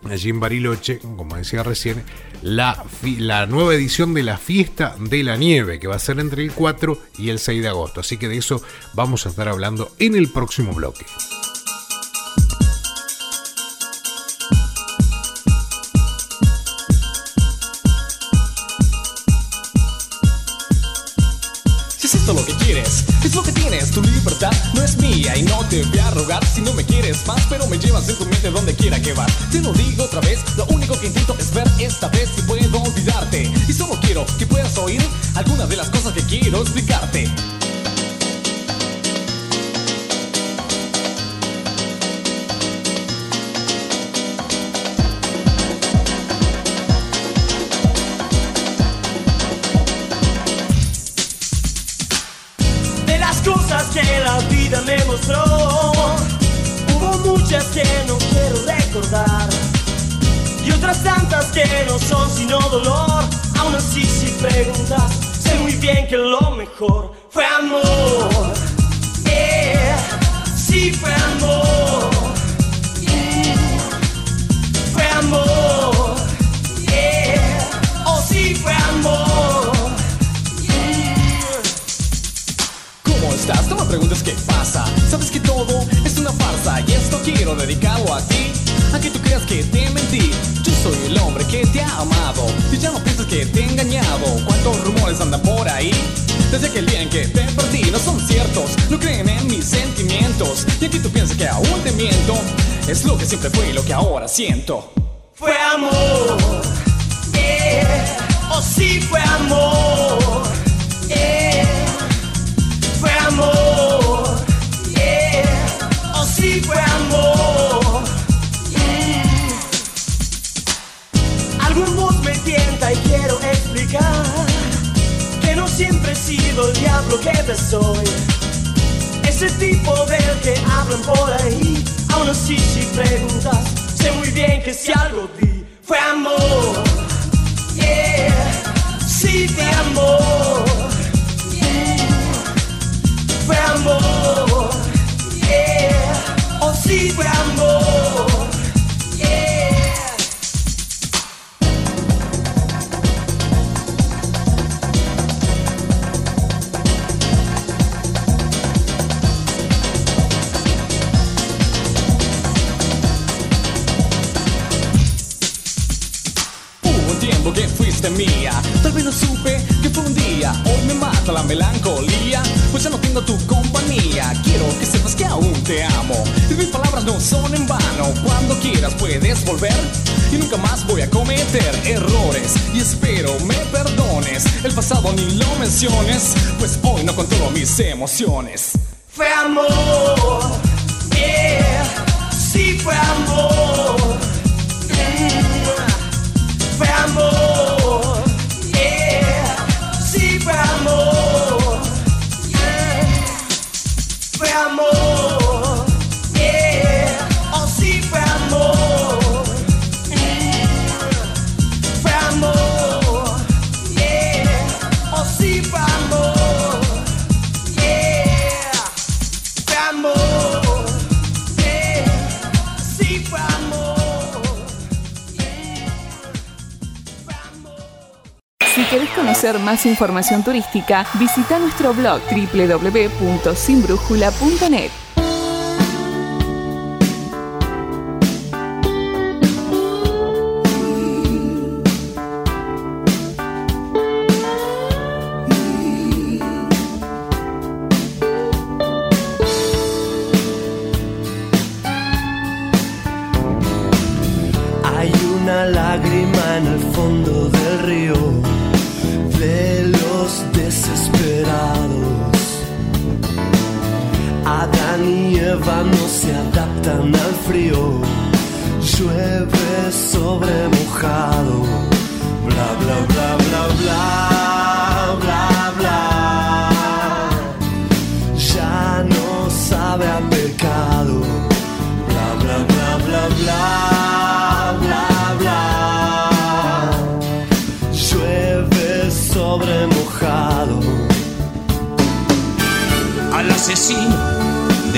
allí en Bariloche, como decía recién, la, la, nueva edición de la Fiesta de la Nieve, que va a ser entre el 4 y el 6 de agosto. Así que de eso vamos a estar hablando en el próximo bloque. Es lo que tienes, tu libertad no es mía y no te voy a rogar si no me quieres más, pero me llevas en tu mente donde quiera que vas. Te lo digo otra vez, lo único que intento es ver esta vez si puedo olvidarte. Y solo quiero que puedas oír algunas de las cosas que quiero explicarte. Vida me mostró, hubo muchas que no quiero recordar. Y otras tantas que no son sino dolor. Aún así, si preguntas, sé muy bien que lo mejor fue amor. Yeah, sí fue amor. Qué pasa. Sabes que todo es una farsa y esto quiero dedicarlo a ti. A que tú creas que te mentí. Yo soy el hombre que te ha amado. Y ya no piensas que te he engañado. ¿Cuántos rumores andan por ahí? Desde aquel día en que te perdí, no son ciertos. No creen en mis sentimientos. Y aquí tú piensas que aún te miento. Es lo que siempre fue y lo que ahora siento. Fue amor. Yeah. Oh sí fue amor. Yeah. Fue amor. Fue amor. Yeah. Algo en vos me tienta y quiero explicar que no siempre he sido el diablo que te soy. Ese tipo del que hablan por ahí, aún así si preguntas, sé muy bien que si algo di fue amor. Yeah, sí fue amor. Yeah, fue amor. Mía, tal vez no supe que fue un día. Hoy me mata la melancolía, pues ya no tengo tu Quiero que sepas que aún te amo. Y mis palabras no son en vano. Cuando quieras puedes volver y nunca más voy a cometer errores y espero me perdones. El pasado ni lo menciones, pues hoy no controlo mis emociones. Fue amor, yeah, sí fue amor. Conocer más información turística, visita nuestro blog www.sinbrújula.net. Adán y Eva no se adaptan al frío. Llueve sobre mojado. Bla bla bla bla bla bla bla. Ya no sabe a pecado. Bla bla bla bla bla bla bla. Llueve sobre mojado. al asesino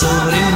Sobre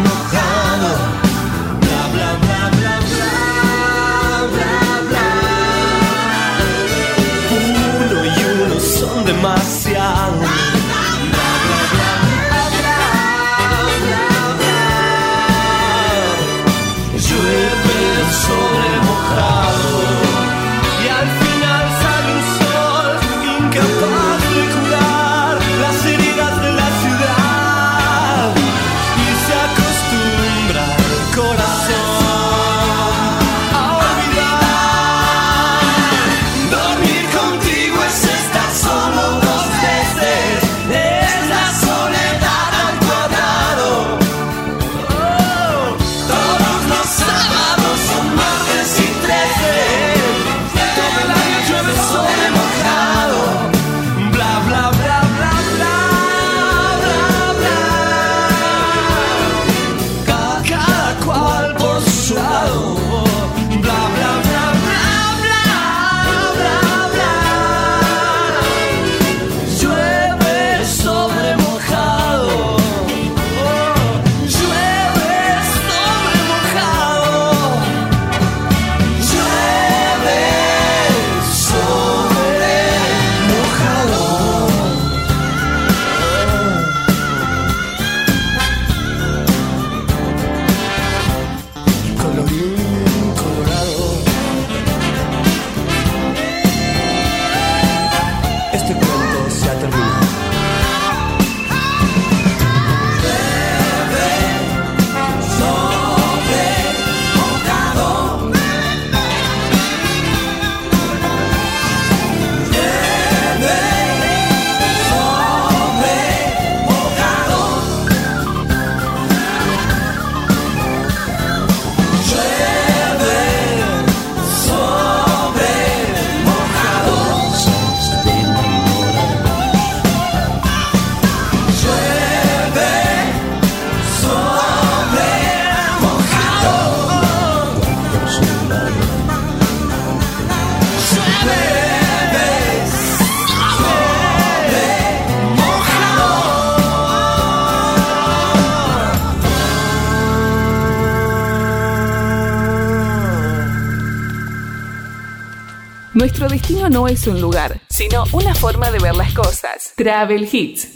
no es un lugar, sino una forma de ver las cosas. Travel Hits.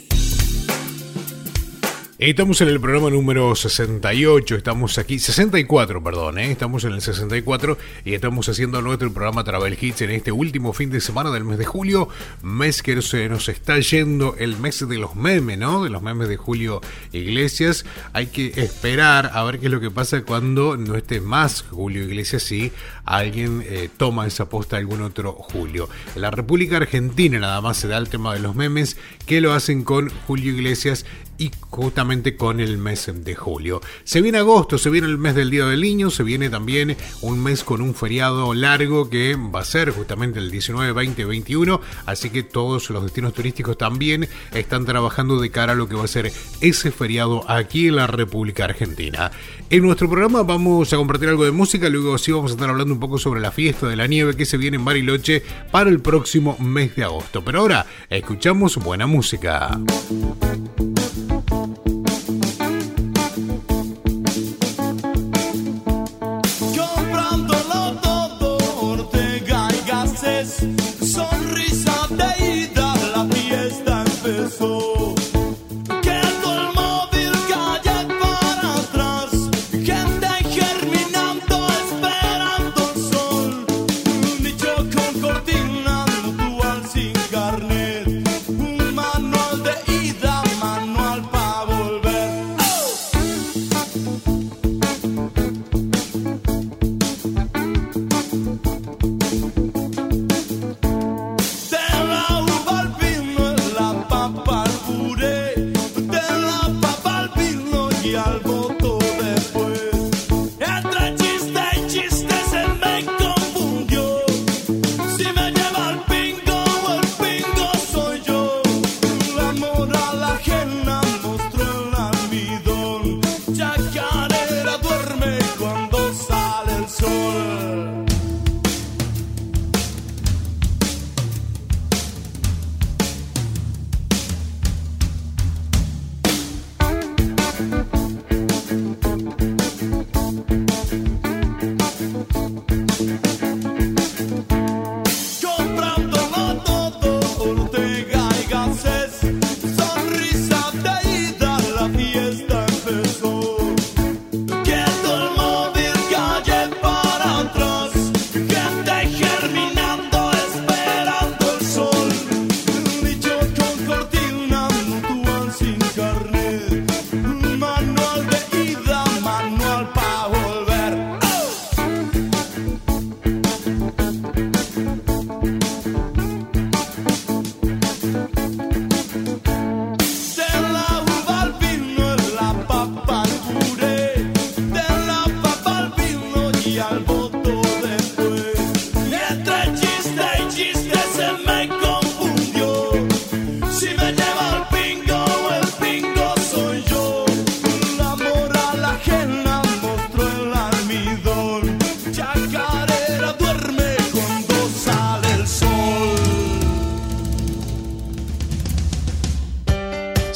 Estamos en el programa número 68, estamos aquí, 64, perdón, ¿eh? estamos en el 64 y estamos haciendo nuestro programa Travel Hits en este último fin de semana del mes de julio, mes que se nos está yendo el mes de los memes, ¿no? De los memes de Julio Iglesias. Hay que esperar a ver qué es lo que pasa cuando no esté más Julio Iglesias si alguien eh, toma esa posta algún otro Julio. En la República Argentina nada más se da el tema de los memes que lo hacen con Julio Iglesias y justamente con el mes de julio. Se viene agosto, se viene el mes del Día del Niño, se viene también un mes con un feriado largo que va a ser justamente el 19, 20, 21, así que todos los destinos turísticos también están trabajando de cara a lo que va a ser ese feriado aquí en la República Argentina. En nuestro programa vamos a compartir algo de música, luego sí vamos a estar hablando un poco sobre la fiesta de la nieve que se viene en Bariloche para el próximo mes de agosto. Pero ahora escuchamos buena música.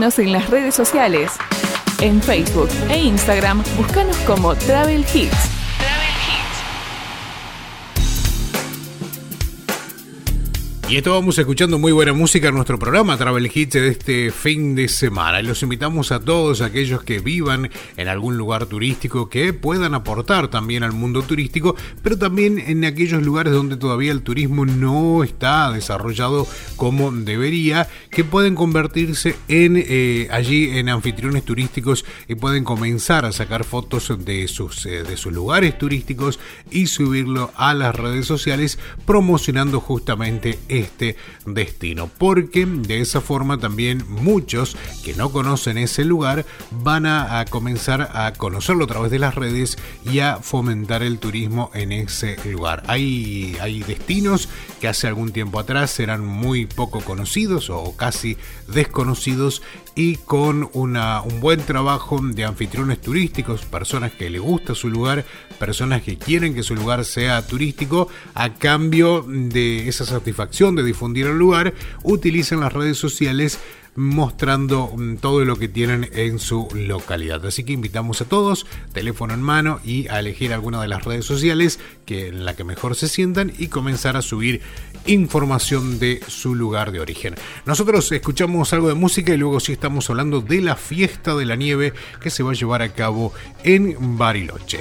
Seguinos en las redes sociales. En Facebook e Instagram, búscanos como Travel Hits. Y estábamos escuchando muy buena música en nuestro programa Travel Hits de este fin de semana. Y los invitamos a todos aquellos que vivan en algún lugar turístico que puedan aportar también al mundo turístico, pero también en aquellos lugares donde todavía el turismo no está desarrollado como debería, que pueden convertirse en eh, allí en anfitriones turísticos y pueden comenzar a sacar fotos de sus, eh, de sus lugares turísticos y subirlo a las redes sociales promocionando justamente este destino. Porque de esa forma también muchos que no conocen ese lugar van a, a comenzar a conocerlo a través de las redes y a fomentar el turismo en ese lugar. Hay, hay destinos que hace algún tiempo atrás eran muy poco conocidos o casi desconocidos y con una, un buen trabajo de anfitriones turísticos, personas que les gusta su lugar, personas que quieren que su lugar sea turístico, a cambio de esa satisfacción de difundir el lugar, utilizan las redes sociales mostrando mm, todo lo que tienen en su localidad. Así que invitamos a todos, teléfono en mano y a elegir alguna de las redes sociales que en la que mejor se sientan y comenzar a subir información de su lugar de origen. Nosotros escuchamos algo de música y luego sí estamos hablando de la fiesta de la nieve que se va a llevar a cabo en Bariloche.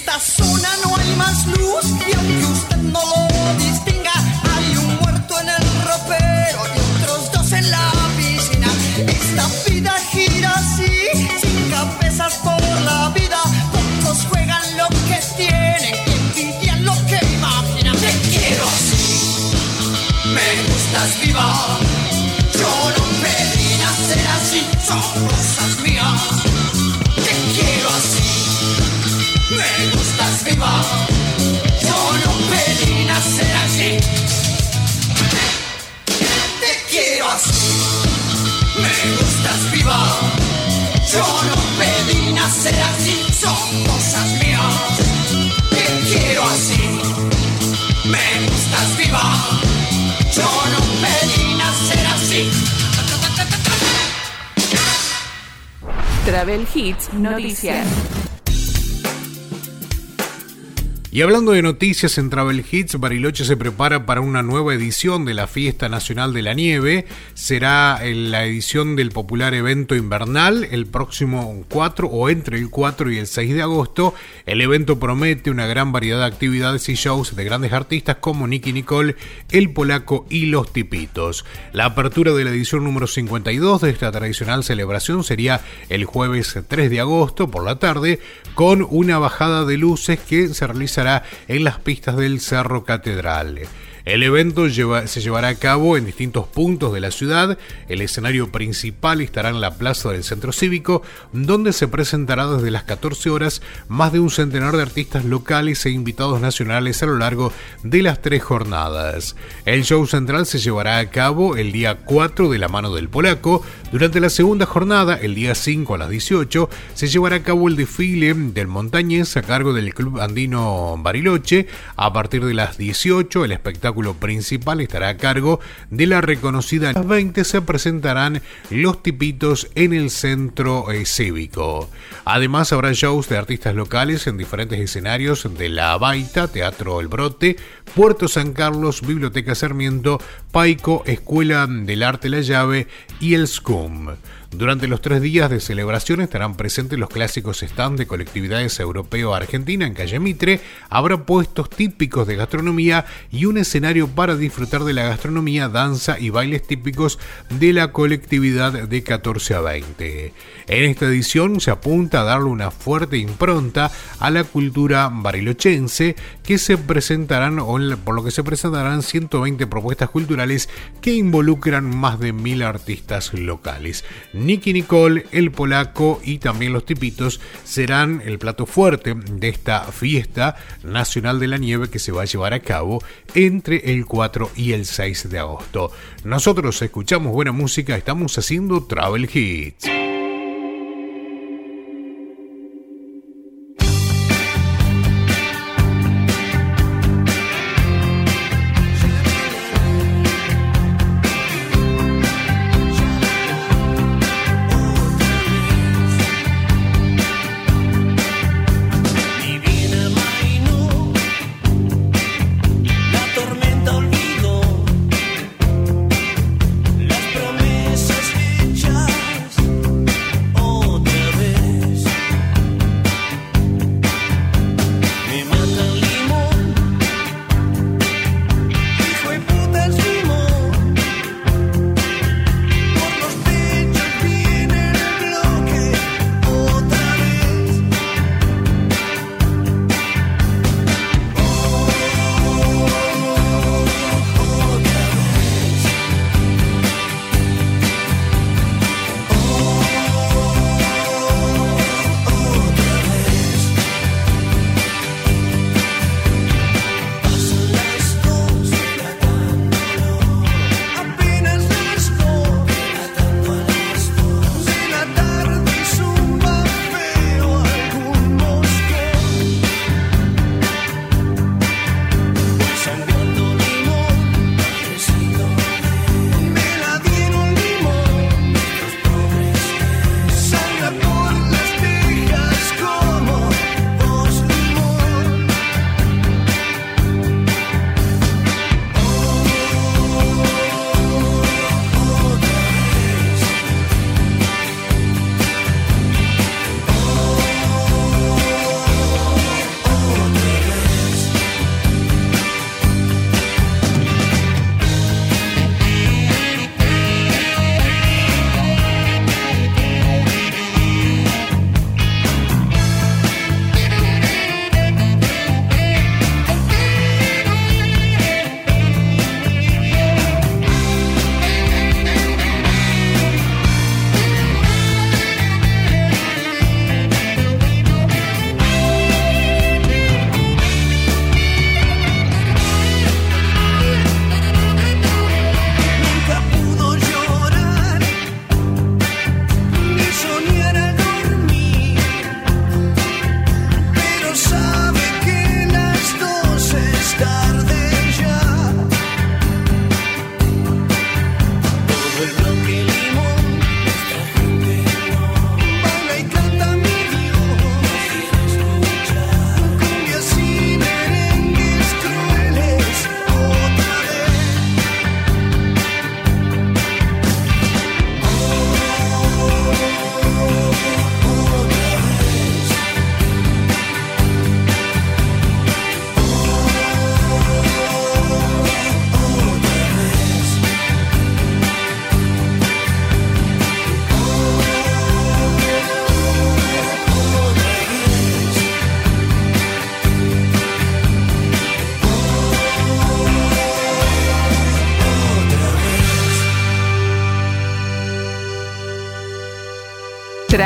Esta zona no hay más luz y aunque usted no lo son cosas mías. Te quiero así, me gustas viva, yo no pedí nacer así. Travel Hits Noticias. Y hablando de noticias en Travel Hits, Bariloche se prepara para una nueva edición de la Fiesta Nacional de la Nieve. Será en la edición del popular evento invernal el próximo 4 o entre el 4 y el 6 de agosto. El evento promete una gran variedad de actividades y shows de grandes artistas como Nicky Nicole, El Polaco y Los Tipitos. La apertura de la edición número 52 de esta tradicional celebración sería el jueves 3 de agosto por la tarde con una bajada de luces que se realiza en las pistas del Cerro Catedral. El evento se llevará a cabo en distintos puntos de la ciudad. El escenario principal estará en la plaza del Centro Cívico, donde se presentará desde las 14 horas más de un centenar de artistas locales e invitados nacionales a lo largo de las tres jornadas. El show central se llevará a cabo el día 4 de la mano del polaco. Durante la segunda jornada, el día 5 a las 18, se llevará a cabo el desfile del montañés a cargo del Club Andino Bariloche. A partir de las 18, el espectáculo principal estará a cargo de la reconocida. A las 20 se presentarán los tipitos en el centro eh, cívico. Además habrá shows de artistas locales en diferentes escenarios de La Baita, Teatro El Brote, Puerto San Carlos, Biblioteca Sarmiento, Paico, Escuela del Arte La Llave y el SCUM. Durante los tres días de celebración estarán presentes los clásicos stands de colectividades europeo-argentina en Calle Mitre, habrá puestos típicos de gastronomía y un escenario para disfrutar de la gastronomía, danza y bailes típicos de la colectividad de 14 a 20. En esta edición se apunta a darle una fuerte impronta a la cultura barilochense que se presentarán, por lo que se presentarán 120 propuestas culturales que involucran más de mil artistas locales. Nicky Nicole, el polaco y también los tipitos serán el plato fuerte de esta fiesta nacional de la nieve que se va a llevar a cabo entre el 4 y el 6 de agosto. Nosotros escuchamos buena música, estamos haciendo Travel Hits.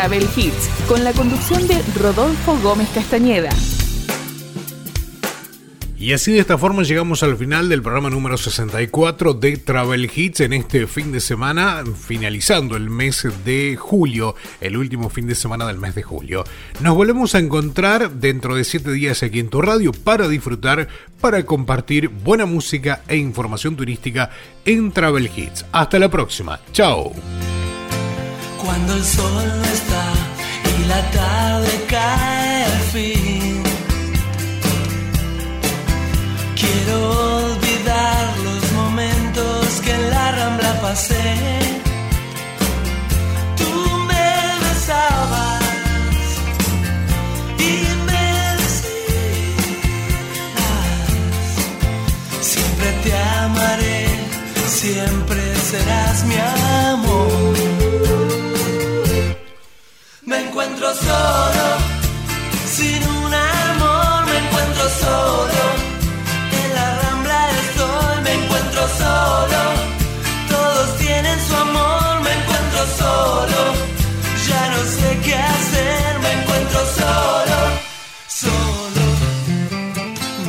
Travel Hits, con la conducción de Rodolfo Gómez Castañeda. Y así de esta forma llegamos al final del programa número 64 de Travel Hits en este fin de semana, finalizando el mes de julio, el último fin de semana del mes de julio. Nos volvemos a encontrar dentro de 7 días aquí en tu radio para disfrutar, para compartir buena música e información turística en Travel Hits. Hasta la próxima. Chao. Cuando el sol no está y la tarde cae al fin. Quiero olvidar los momentos que en la rambla pasé. Tú me besabas y me decías, siempre te amaré, siempre serás mi amor. Me encuentro solo, sin un amor, me encuentro solo. En la rambla estoy, me encuentro solo. Todos tienen su amor, me encuentro solo. Ya no sé qué hacer, me encuentro solo, solo.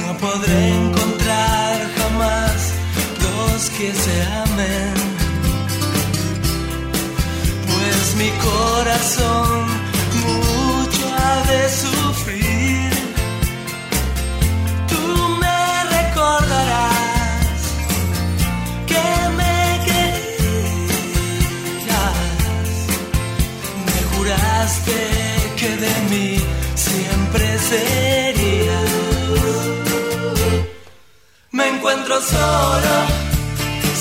No podré encontrar jamás dos que se amen mi corazón mucho ha de sufrir. Tú me recordarás que me querías. Me juraste que de mí siempre serías. Me encuentro solo,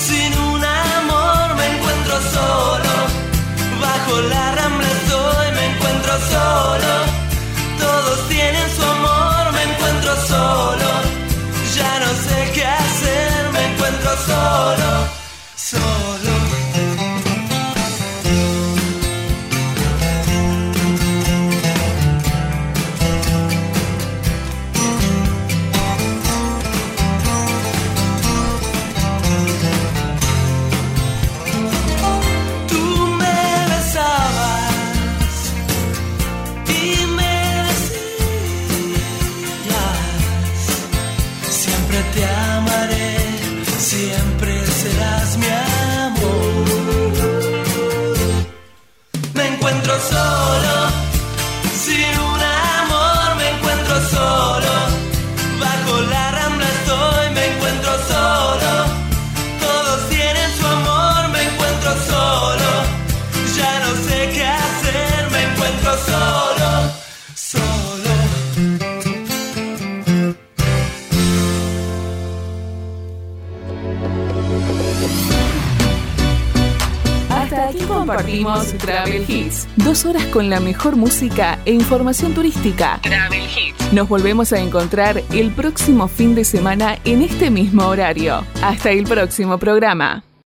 sin un amor me encuentro solo. La rambla estoy, me encuentro solo. Todos tienen su amor, me encuentro solo. Ya no sé qué hacer, me encuentro solo, solo. Compartimos Travel Hits. Dos horas con la mejor música e información turística. Travel Hits. Nos volvemos a encontrar el próximo fin de semana en este mismo horario. Hasta el próximo programa.